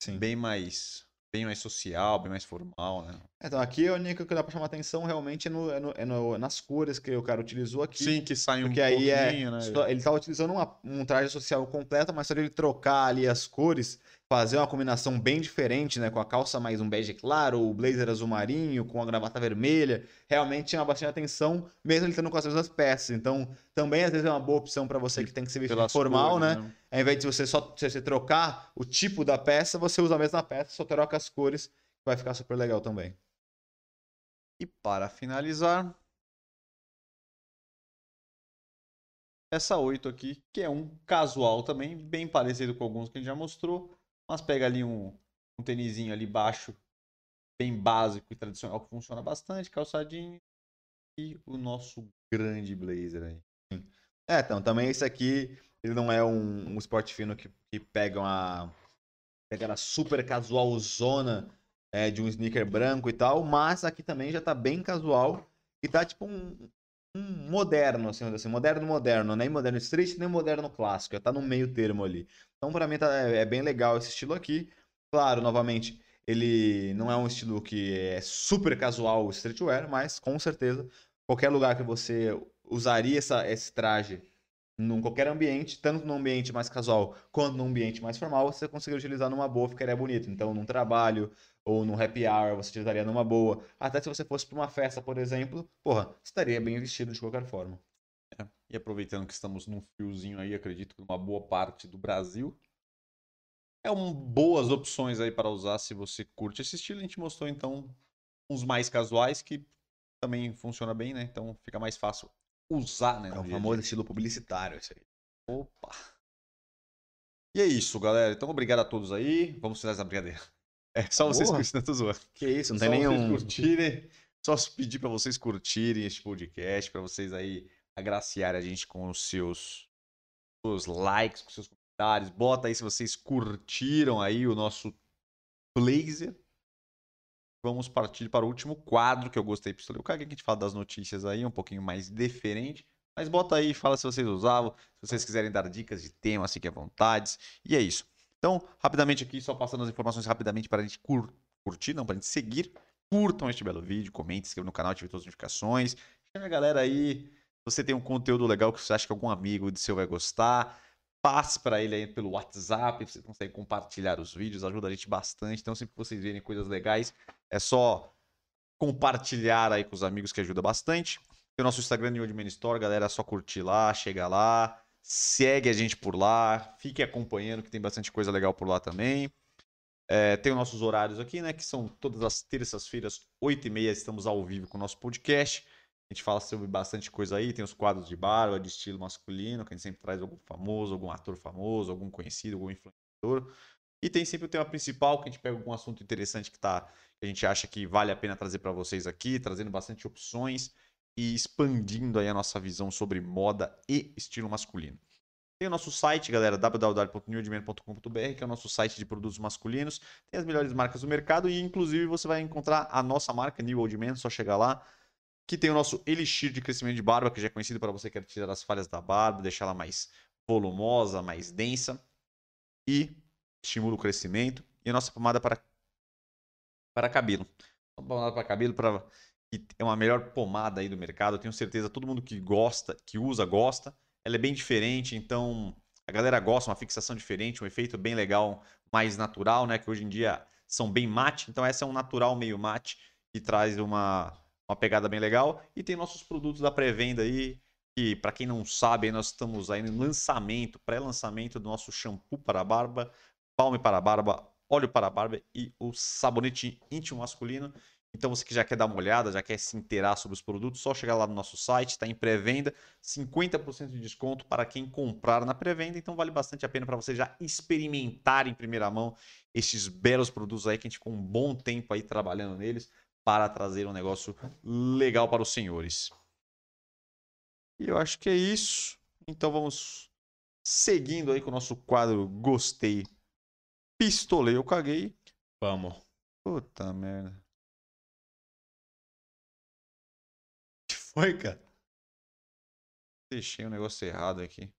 Sim. bem mais bem mais social, bem mais formal, né? Então, aqui a única que dá pra chamar atenção realmente é, no, é, no, é no, nas cores que o cara utilizou aqui. Sim, que sai um porque aí é, né? Ele tava utilizando uma, um traje social completo, mas só ele trocar ali as cores, fazer uma combinação bem diferente, né? Com a calça mais um bege claro, o blazer azul marinho, com a gravata vermelha. Realmente chama bastante atenção, mesmo ele tendo com as mesmas peças. Então, também às vezes é uma boa opção para você que tem que ser vestido formal, cores, né? né? Ao invés de você só você trocar o tipo da peça, você usa a mesma peça, só troca as cores, vai ficar super legal também. E para finalizar, essa 8 aqui, que é um casual também, bem parecido com alguns que a gente já mostrou. Mas pega ali um, um tênisinho ali baixo, bem básico e tradicional, que funciona bastante, calçadinho. E o nosso grande blazer aí. É, então, também esse aqui, ele não é um, um esporte fino que, que pega uma. Pega super casual zona é, de um sneaker branco e tal, mas aqui também já tá bem casual e tá tipo um, um moderno, assim, assim, moderno moderno, nem moderno street, nem moderno clássico, já tá no meio termo ali. Então, para mim, tá, é, é bem legal esse estilo aqui. Claro, novamente, ele não é um estilo que é super casual streetwear, mas com certeza, qualquer lugar que você usaria essa, esse traje em qualquer ambiente, tanto num ambiente mais casual quanto num ambiente mais formal, você conseguiria utilizar numa boa, ficaria bonito. Então, num trabalho ou num happy hour, você utilizaria numa boa. Até se você fosse para uma festa, por exemplo, porra, estaria bem vestido de qualquer forma. É. E aproveitando que estamos num fiozinho aí, acredito que numa boa parte do Brasil, é um boas opções aí para usar se você curte esse estilo. A gente mostrou então uns mais casuais que também funciona bem, né? Então fica mais fácil usar, né? É o famoso estilo publicitário esse aí. Opa! E é isso, galera. Então, obrigado a todos aí. Vamos finalizar a brincadeira. (laughs) É só vocês curtirem, tanto zoando. Que isso, não só tem nenhum. curtirem. Só pedir para vocês curtirem este podcast, para vocês aí agraciarem a gente com os seus, seus likes, com seus comentários. Bota aí se vocês curtiram aí o nosso Blazer. Vamos partir para o último quadro que eu gostei, Pistoleiro. O que a gente fala das notícias aí, um pouquinho mais diferente. Mas bota aí, fala se vocês usavam, se vocês quiserem dar dicas de tema, fiquem à vontade. E é isso. Então, rapidamente aqui, só passando as informações rapidamente para a gente cur curtir, não, para a gente seguir. Curtam este belo vídeo, comentem, se inscrevam no canal, ativem todas as notificações. Chama a galera aí, você tem um conteúdo legal que você acha que algum amigo de seu vai gostar, passe para ele aí pelo WhatsApp, você consegue compartilhar os vídeos, ajuda a gente bastante. Então, sempre que vocês verem coisas legais, é só compartilhar aí com os amigos que ajuda bastante. Tem o nosso Instagram New Admin Store, galera, é só curtir lá, chega lá, segue a gente por lá, fique acompanhando que tem bastante coisa legal por lá também. É, tem os nossos horários aqui, né? Que são todas as terças-feiras, 8h30, estamos ao vivo com o nosso podcast. A gente fala sobre bastante coisa aí, tem os quadros de barba, de estilo masculino, que a gente sempre traz algum famoso, algum ator famoso, algum conhecido, algum influenciador. E tem sempre o tema principal, que a gente pega algum assunto interessante que, tá, que a gente acha que vale a pena trazer para vocês aqui, trazendo bastante opções e expandindo aí a nossa visão sobre moda e estilo masculino. Tem o nosso site, galera, www.newdman.com.br, que é o nosso site de produtos masculinos. Tem as melhores marcas do mercado e, inclusive, você vai encontrar a nossa marca, New Old Man, só chegar lá. Que tem o nosso Elixir de crescimento de barba, que já é conhecido para você que quer tirar as falhas da barba, deixar ela mais volumosa, mais densa. E estimula o crescimento. E a nossa pomada para, para cabelo. Uma pomada para cabelo para que é uma melhor pomada aí do mercado. Eu tenho certeza todo mundo que gosta, que usa, gosta. Ela é bem diferente, então a galera gosta, uma fixação diferente, um efeito bem legal, mais natural, né? Que hoje em dia são bem mate. Então essa é um natural meio mate que traz uma, uma pegada bem legal. E tem nossos produtos da pré-venda aí, que para quem não sabe, nós estamos aí no lançamento, pré-lançamento do nosso shampoo para barba, palme para barba, óleo para barba e o sabonete íntimo masculino. Então você que já quer dar uma olhada, já quer se inteirar sobre os produtos, só chegar lá no nosso site, está em pré-venda, 50% de desconto para quem comprar na pré-venda, então vale bastante a pena para você já experimentar em primeira mão esses belos produtos aí que a gente ficou um bom tempo aí trabalhando neles para trazer um negócio legal para os senhores. E eu acho que é isso. Então vamos seguindo aí com o nosso quadro Gostei, Pistolei, eu caguei. Vamos. Puta merda. foi, cara? Deixei um negócio errado aqui.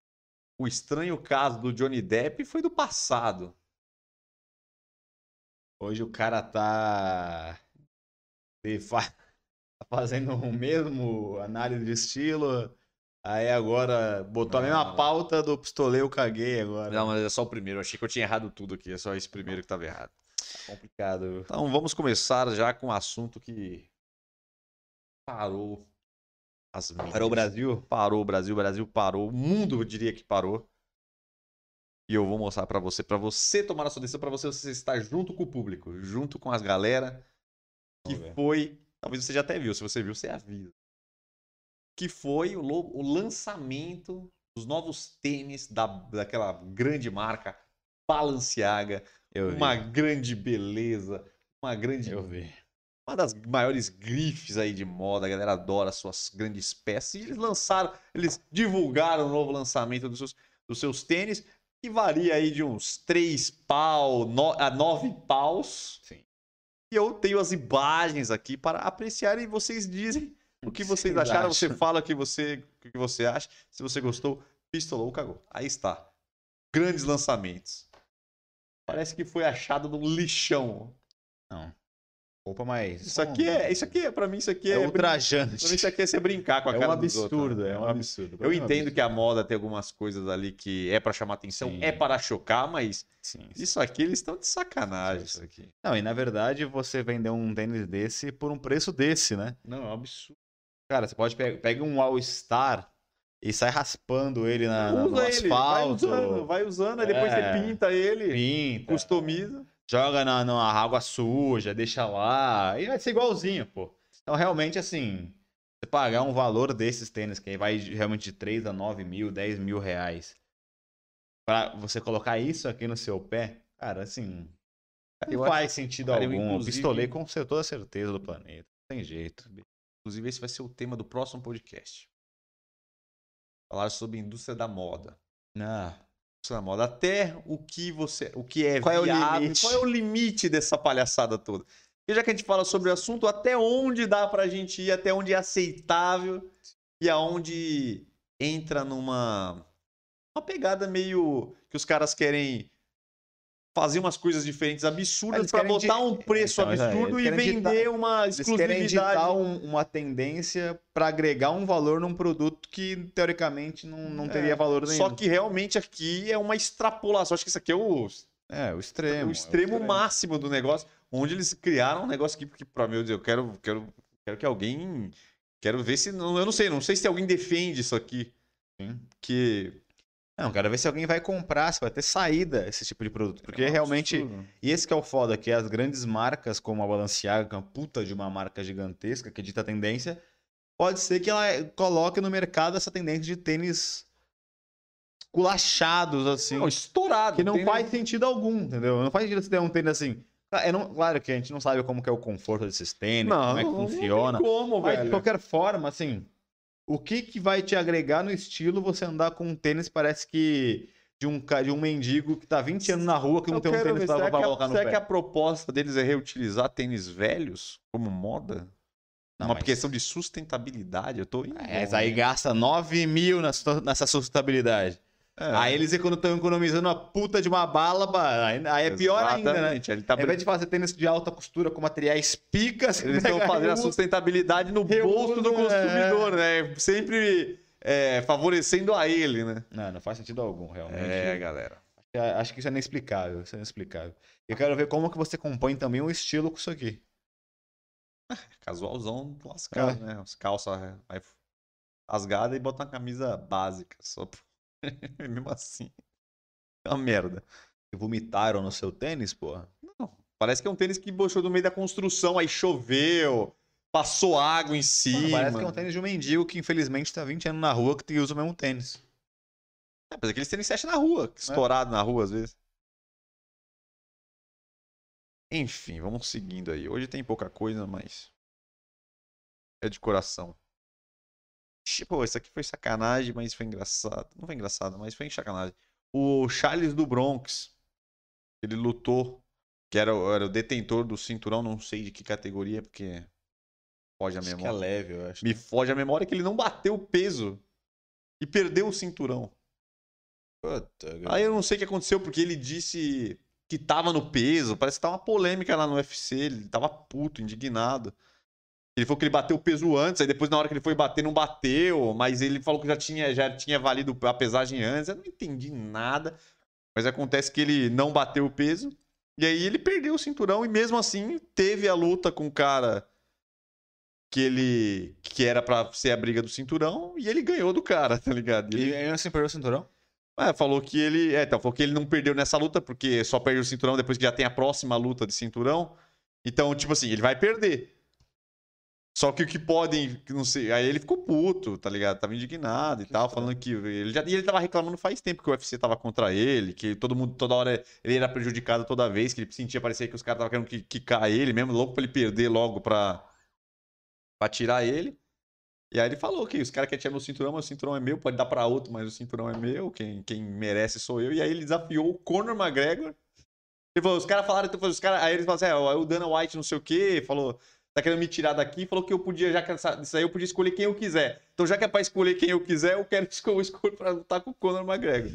O estranho caso do Johnny Depp foi do passado. Hoje o cara tá. Ele tá fazendo o mesmo análise de estilo. Aí agora botou não, a mesma não. pauta do pistoleiro, eu caguei agora. Não, mas é só o primeiro. Eu achei que eu tinha errado tudo aqui. É só esse primeiro que tava errado. Tá complicado. Então vamos começar já com um assunto que parou as Parou o Brasil? Parou o Brasil, o Brasil parou, o mundo eu diria que parou. E eu vou mostrar para você, para você tomar a sua decisão, para você, você estar junto com o público, junto com as galera. Que foi, talvez você já até viu, se você viu, você avisa. Que foi o, o lançamento dos novos tênis da, daquela grande marca Balenciaga. uma grande beleza, uma grande eu vi uma das maiores grifes aí de moda, a galera adora suas grandes peças. E eles lançaram, eles divulgaram o novo lançamento dos seus, dos seus tênis, que varia aí de uns 3 pau no, a 9 paus. Sim. E eu tenho as imagens aqui para apreciar e vocês dizem o que vocês acharam. Você fala o que você, o que você acha. Se você gostou, pistolou, cagou. Aí está. Grandes lançamentos. Parece que foi achado num lixão. Não. Roupa mais. Isso aqui é, isso aqui é, pra mim, isso aqui é. É ultrajante. Pra mim, isso aqui é você brincar com a é cara um absurdo, outros, né? É um absurdo. Eu entendo que a moda tem algumas coisas ali que é para chamar atenção, Sim. é para chocar, mas Sim, isso aqui eles estão de sacanagem. Isso aqui. Não, e na verdade você vender um tênis desse por um preço desse, né? Não, é um absurdo. Cara, você pode pegar pega um All Star e sai raspando ele na, Usa no ele, asfalto. Vai usando, vai usando, aí depois é, você pinta ele, pinta. customiza joga na, na água suja, deixa lá, e vai ser igualzinho, pô. Então, realmente, assim, você pagar um valor desses tênis, que vai realmente de 3 a 9 mil, 10 mil reais, pra você colocar isso aqui no seu pé, cara, assim, não faz sentido cara, algum. Eu, Pistolei com toda a certeza do planeta. Não tem jeito. Inclusive, esse vai ser o tema do próximo podcast. Falar sobre a indústria da moda. Ah na moda. Até o que você, o que é qual viável, é o limite? qual é o limite dessa palhaçada toda. E já que a gente fala sobre o assunto, até onde dá pra gente ir, até onde é aceitável e aonde entra numa uma pegada meio que os caras querem fazer umas coisas diferentes absurdas para botar um preço então, absurdo e vender ditar, uma exclusividade. Eles querem um, uma tendência para agregar um valor num produto que teoricamente não, não teria é, valor nenhum. Só que realmente aqui é uma extrapolação. Acho que isso aqui é o é, o extremo. O extremo, é o extremo. máximo do negócio, onde eles criaram um negócio que, que para meu Deus, eu quero, quero, quero que alguém. Quero ver se. Eu não sei, não sei se alguém defende isso aqui. Sim. Que não, quero ver se alguém vai comprar, se vai ter saída esse tipo de produto. Porque é realmente. Absurdo. E esse que é o foda, que as grandes marcas, como a Balenciaga, que é uma puta de uma marca gigantesca, que dita a tendência, pode ser que ela coloque no mercado essa tendência de tênis culachados, assim. Não, estourado. que não tem- faz sentido algum, entendeu? Não faz sentido você ter um tênis assim. É, não- claro que a gente não sabe como que é o conforto desses tênis, Não, como é que não funciona. tem como, Mas de velho. qualquer forma, assim, o que que vai te agregar no estilo você andar com um tênis parece que de um, de um mendigo que tá 20 anos na rua que não Eu tem um tênis ver, pra, será pra que a- colocar no será pé. que a proposta deles é reutilizar tênis velhos como moda? Não, Uma mas- questão de sustentabilidade, eu tô indo. É, aí gasta 9 mil nessa, nessa sustentabilidade. É. Aí eles estão economizando uma puta de uma bala, ba- aí é pior ainda, né? Exatamente, Ele tá Ao invés de fazer tênis de alta costura com materiais picas, Eles estão fazendo a sustentabilidade no bolso do é. consumidor, né? Sempre é, favorecendo a ele, né? Não, não faz sentido algum, realmente. É, galera. Acho que isso é inexplicável, isso é inexplicável. Eu quero ver como que você compõe também um estilo com isso aqui. (laughs) Casualzão lascado, É. né? As calças vai rasgadas e bota uma camisa básica. Só pra- (laughs) Mesmo assim. É uma merda. Vomitaram no seu tênis, porra? Parece que é um tênis que bochou no meio da construção, aí choveu, passou água em cima. Parece que é um tênis de um mendigo que infelizmente tá 20 anos na rua que usa o mesmo tênis. É, mas aqueles tênis acham na rua, estourado na rua às vezes. Enfim, vamos seguindo aí. Hoje tem pouca coisa, mas. É de coração. Pô, isso aqui foi sacanagem, mas foi engraçado. Não foi engraçado, mas foi sacanagem. O Charles do Bronx. Ele lutou. Que era, o- era o detentor do cinturão, não sei de que categoria, porque. Foge a Acho que é memória. leve, eu acho. Me foge a memória que ele não bateu o peso. E perdeu o cinturão. Puta, Aí eu não sei o que aconteceu, porque ele disse que tava no peso. Parece que tá uma polêmica lá no UFC. Ele tava puto, indignado. Ele falou que ele bateu o peso antes, aí depois na hora que ele foi bater, não bateu. Mas ele falou que já tinha, já tinha valido a pesagem antes. Eu não entendi nada. Mas acontece que ele não bateu o peso. E aí ele perdeu o cinturão e mesmo assim teve a luta com o cara que ele que era pra ser a briga do cinturão e ele ganhou do cara, tá ligado? E ele- ainda assim perdeu o cinturão? é, falou que ele. É, então, falou que ele não perdeu nessa luta, porque só perde o cinturão depois que já tem a próxima luta de cinturão. Então, tipo assim, ele vai perder. Só que o que podem. que Não sei. Aí ele ficou puto, tá ligado? Tava indignado e tal, falando que. Ele já, e ele tava reclamando faz tempo que o UFC tava contra ele, que todo mundo, toda hora, ele era prejudicado toda vez, que ele sentia parecer que os caras estavam querendo que- quicar ele mesmo, louco pra ele perder logo pra. pra tirar ele. E aí ele falou que os caras querem tirar meu cinturão, mas o cinturão é meu, pode dar pra outro, mas o cinturão é meu, quem, quem merece sou eu. E aí ele desafiou o Conor McGregor. Ele falou, os caras falaram, então, os cara, aí eles falaram assim, ah, o Dana White não sei o quê, falou, tá querendo me tirar daqui, falou que eu podia, já que essa- isso aí eu podia escolher quem eu quiser. Então já que é pra escolher quem eu quiser, eu quero (laughs) escolher, escolher pra lutar com o Conor McGregor.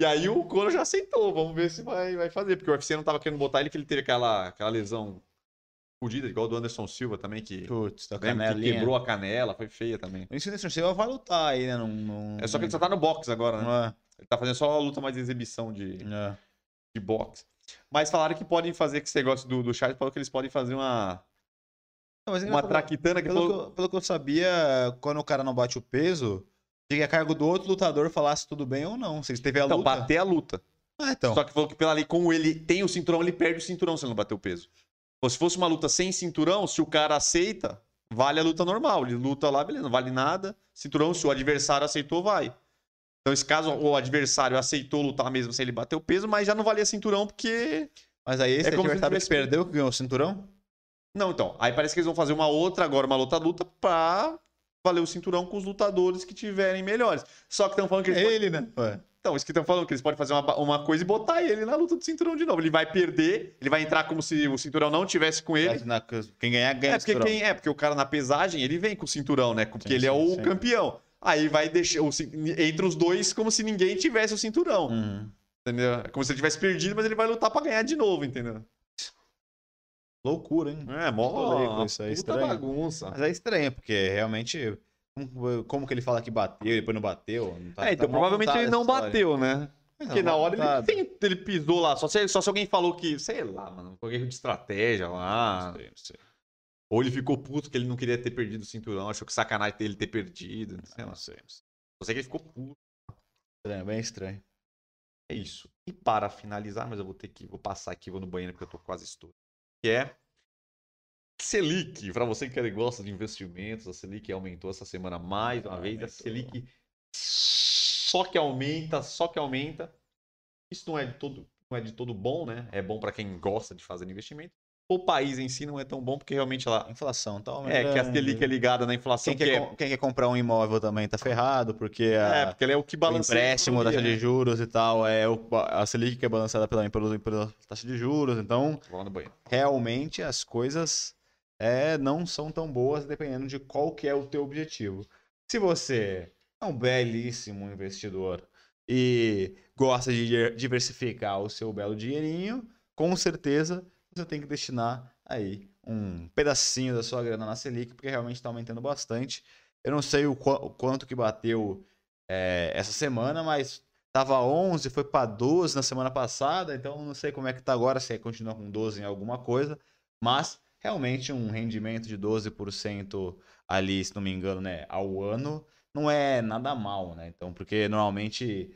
E aí o Conor já aceitou, vamos ver se vai, vai fazer, porque o UFC não tava querendo botar ele, que ele teve aquela, aquela lesão fodida, igual do Anderson Silva também, que... Putz, tá que quebrou a canela, foi feia também. O Anderson Silva vai lutar aí, né? Num, num- É só que ele só tá no boxe agora, né? Não é, Ele tá fazendo só a luta mais de exibição de, é. de boxe. Mas falaram que podem fazer, que esse negócio do, do Charles falou que eles podem fazer uma, Não, mas ele uma traquitana que Pelo, falou... que, eu- pelo que eu sabia, quando o cara não bate o peso, fica a cargo do outro lutador falar se tudo bem ou não. Se ele teve a Não, luta. bater a luta. Ah, então. Só que falou que pela lei, como ele tem o cinturão, ele perde o cinturão se ele não bater o peso. Ou se fosse uma luta sem cinturão, se o cara aceita, vale a luta normal. Ele luta lá, beleza, não vale nada. Cinturão, se o adversário aceitou, vai. Então, esse caso, o adversário aceitou lutar mesmo sem ele bater o peso, mas já não valia cinturão porque Mas aí esse É adversário perdeu, que ganhou o cinturão? Não, então. Aí parece que eles vão fazer uma outra agora, uma luta luta pra valer o cinturão com os lutadores que tiverem melhores. Só que estão falando que eles. É podem- ele, né? Ué. Então, isso que estão falando que eles podem fazer uma, uma coisa e botar ele na luta do cinturão de novo. Ele vai perder, ele vai entrar como se o cinturão não tivesse com ele. Quem ganhar, ganha É o porque, quem, é porque o cara na pesagem, ele vem com o cinturão, né? Porque Sim, ele é o sim. campeão. Aí vai deixar o, entre os dois como se ninguém tivesse o cinturão. Uhum. Entendeu? É como se ele tivesse perdido, mas ele vai lutar pra ganhar de novo, entendeu? Loucura, hein? É, mó Rolê com isso aí, puta estranho. bagunça. Mas é estranho, porque realmente. Como, como que ele fala que bateu e depois não bateu? Não tá- é, então tá provavelmente ele não bateu, né? Porque não, na hora ele, ele pisou lá. Só se, só se alguém falou que, sei lá, mano, foi erro de estratégia lá. Não sei, não sei. Ou ele ficou puto que ele não queria ter perdido o cinturão, achou que sacanagem dele ter perdido. Sei lá. Não sei, não sei. Só sei que ele ficou puto. Estranho, bem estranho. É isso. E para finalizar, mas eu vou ter que. Vou passar aqui, vou no banheiro porque eu tô quase estourado. Que é. Selic, para você que gosta de investimentos, a Selic aumentou essa semana mais uma vez. A Aumentou. Selic só que aumenta, só que aumenta. Isso não é de todo, não é de todo bom, né? É bom para quem gosta de fazer investimento. O país em si não é tão bom porque realmente ela Inflação, tá é que a. Selic é ligada na inflação, Quem que quer, é, quem quer comprar um imóvel também tá ferrado, porque a, é, porque ela é o que o balanceia. a empréstimo, taxa de juros e tal, é o, a Selic que é balançada pela, pela, pela taxa de juros. Então, né? Lá realmente as coisas é, não são tão boas dependendo de qual que é o teu objetivo. Se você é um belíssimo investidor e gosta de di- diversificar o seu belo dinheirinho, com certeza você tem que destinar aí um pedacinho da sua grana na Selic, porque realmente está aumentando bastante. Eu não sei o, qua- o quanto que bateu é, essa semana, mas tava 11, foi para 12 na semana passada, então não sei como é que tá agora, se continua com 12 em alguma coisa, mas realmente um rendimento de 12% ali, se não me engano, né, ao ano, não é nada mal, né? Então, porque normalmente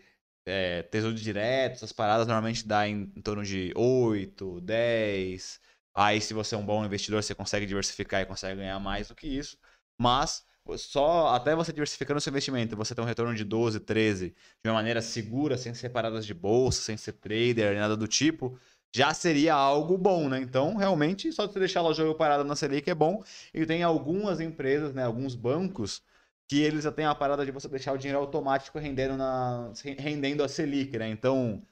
é, tesouro direto, essas paradas normalmente dá em, em torno de 8, 10. Aí, se você é um bom investidor, você consegue diversificar e consegue ganhar mais do que isso. Mas só até você diversificando seu investimento, você ter um retorno de 12, 13 de uma maneira segura, sem ser paradas de bolsa, sem ser trader, nada do tipo, já seria algo bom, né? Então, realmente, só você deixar lá o jogo parado na Selic é bom. E tem algumas empresas, né, alguns bancos que eles já têm a parada de você deixar o dinheiro automático rendendo, na, rendendo a Selic, né? Então,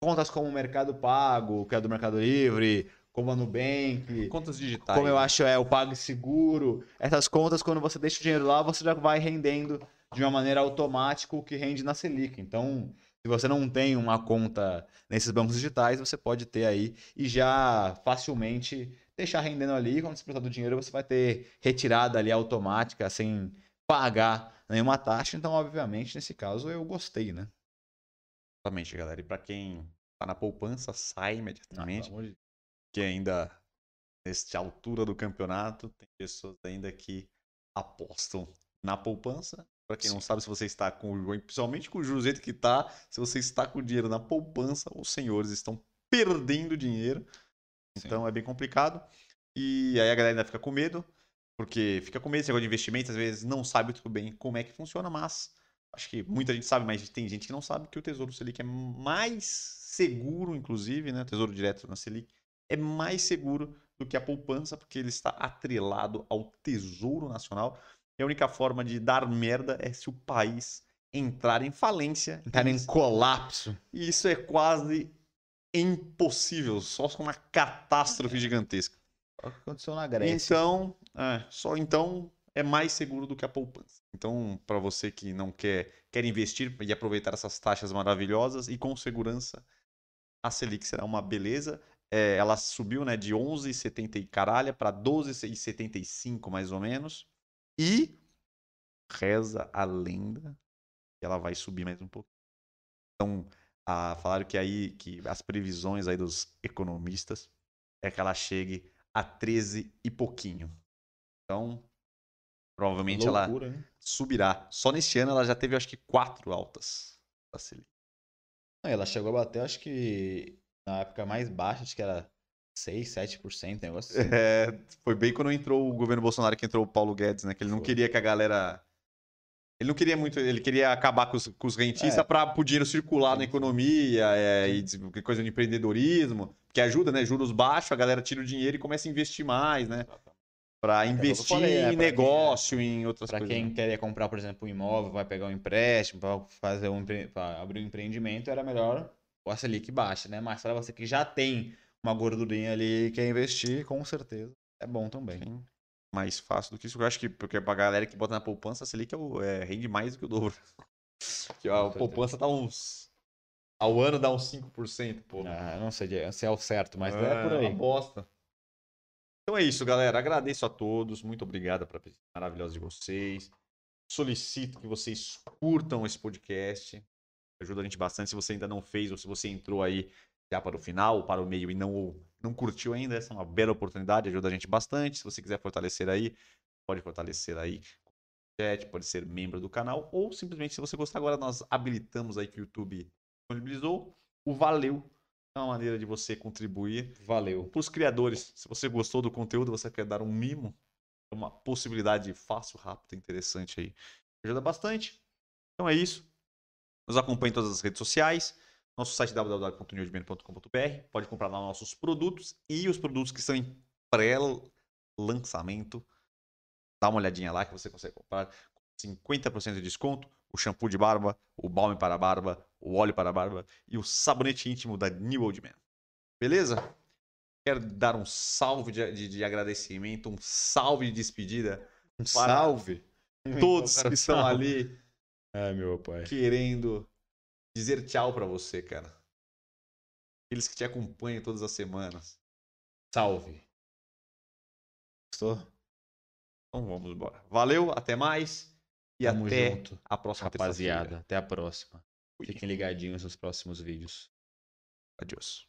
contas como o Mercado Pago, que é do Mercado Livre, como a Nubank, Contas digitais. como eu acho é o PagSeguro, essas contas, quando você deixa o dinheiro lá, você já vai rendendo de uma maneira automática o que rende na Selic. Então, se você não tem uma conta nesses bancos digitais, você pode ter aí e já facilmente deixar rendendo ali. Quando você precisar do dinheiro, você vai ter retirada ali automática, sem pagar nenhuma taxa. Então, obviamente, nesse caso, eu gostei, né? Exatamente, galera. E pra quem tá na poupança, sai imediatamente. Ah, de que ainda, nesta altura do campeonato, tem pessoas ainda que apostam na poupança. Para quem não sabe, se você está com o principalmente com o juros jeito que está, se você está com o dinheiro na poupança, os senhores estão perdendo dinheiro. Então é bem complicado. E aí a galera ainda fica com medo, porque fica com medo desse negócio de investimento, às vezes não sabe muito bem como é que funciona, mas acho que muita gente sabe, mas tem gente que não sabe que o Tesouro Selic é mais seguro, inclusive, né? Tesouro Direto na Selic é mais seguro do que a poupança, porque ele está atrelado ao Tesouro Nacional. E a única forma de dar merda é se o país entrar em falência. Entrar em colapso. E isso é quase impossível, só com uma catástrofe gigantesca. O que aconteceu na Grécia. Então, é, só então é mais seguro do que a poupança. Então, para você que não quer, quer investir e aproveitar essas taxas maravilhosas e com segurança, a Selic será uma beleza. É, ela subiu né, de 11,70 e caralho para 12,75 mais ou menos. E reza a lenda que ela vai subir mais um pouco. Então, ah, falaram que aí que as previsões aí dos economistas é que ela chegue a 13 e pouquinho. Então, provavelmente ela Loucura, né? subirá. Só neste ano ela já teve, acho que, quatro altas da Selic. Não, Ela chegou a bater, acho que na época mais baixa, acho que era 6, 7%, negócio assim. (laughs) É, foi bem quando entrou o governo Bolsonaro que entrou o Paulo Guedes, né? Que ele não Foi. queria que a galera. Ele não queria muito, ele queria acabar com os, com os rentistas É. para o dinheiro circular na economia é, e coisa de empreendedorismo, que ajuda, né? Juros baixos, a galera tira o dinheiro e começa a investir mais, né? Para É, eu investir falei, é, em pra quem- negócio, em outras Pra coisas. quem né? queria comprar, por exemplo, um imóvel, vai pegar um empréstimo, para fazer um pra abrir um empreendimento, era melhor o Selic baixa, né? Mas para você que já tem uma gordurinha ali e quer investir, com certeza é bom também. Sim. Mais fácil do que isso. Eu acho que porque pra galera que bota na poupança, a Selic é é, rende mais do que o dobro. (laughs) Que a poupança dá uns. Ao ano dá uns 5%, pô. Ah, não sei se é o certo, mas é, É, por aí. Uma bosta. Então é isso, galera. Agradeço a todos. Muito obrigado pela presença maravilhosa de vocês. Solicito que vocês curtam esse podcast. Ajuda a gente bastante. Se você ainda não fez, ou se você entrou aí já para o final, para o meio e não, não curtiu ainda, essa é uma bela oportunidade. Ajuda a gente bastante. Se você quiser fortalecer aí, pode fortalecer aí com o chat, pode ser membro do canal, ou simplesmente, se você gostar, agora nós habilitamos aí que o YouTube disponibilizou o Valeu. É uma maneira de você contribuir Valeu. para os criadores. Se você gostou do conteúdo, você quer dar um mimo, é uma possibilidade fácil, rápida, interessante aí. Ajuda bastante. Então é isso. Nos acompanhe em todas as redes sociais. Nosso site www.newdman.com.br. Pode comprar lá nossos produtos e os produtos que estão em pré-lançamento. Dá uma olhadinha lá que você consegue comprar com 50% de desconto. O shampoo de barba, o balme para a barba, o óleo para a barba e o sabonete íntimo da New Old Man. Beleza? Quero dar um salve de, de, de agradecimento, um salve de despedida. Um salve. Todos que estão salve. ali Ai, meu pai. querendo dizer tchau pra você, cara. Eles que te acompanham todas as semanas. Salve. Gostou? Então vamos embora. Valeu, até mais. E Tamo até junto, a próxima rapaziada. Até a próxima. Fiquem ligadinhos nos próximos vídeos. Adiós.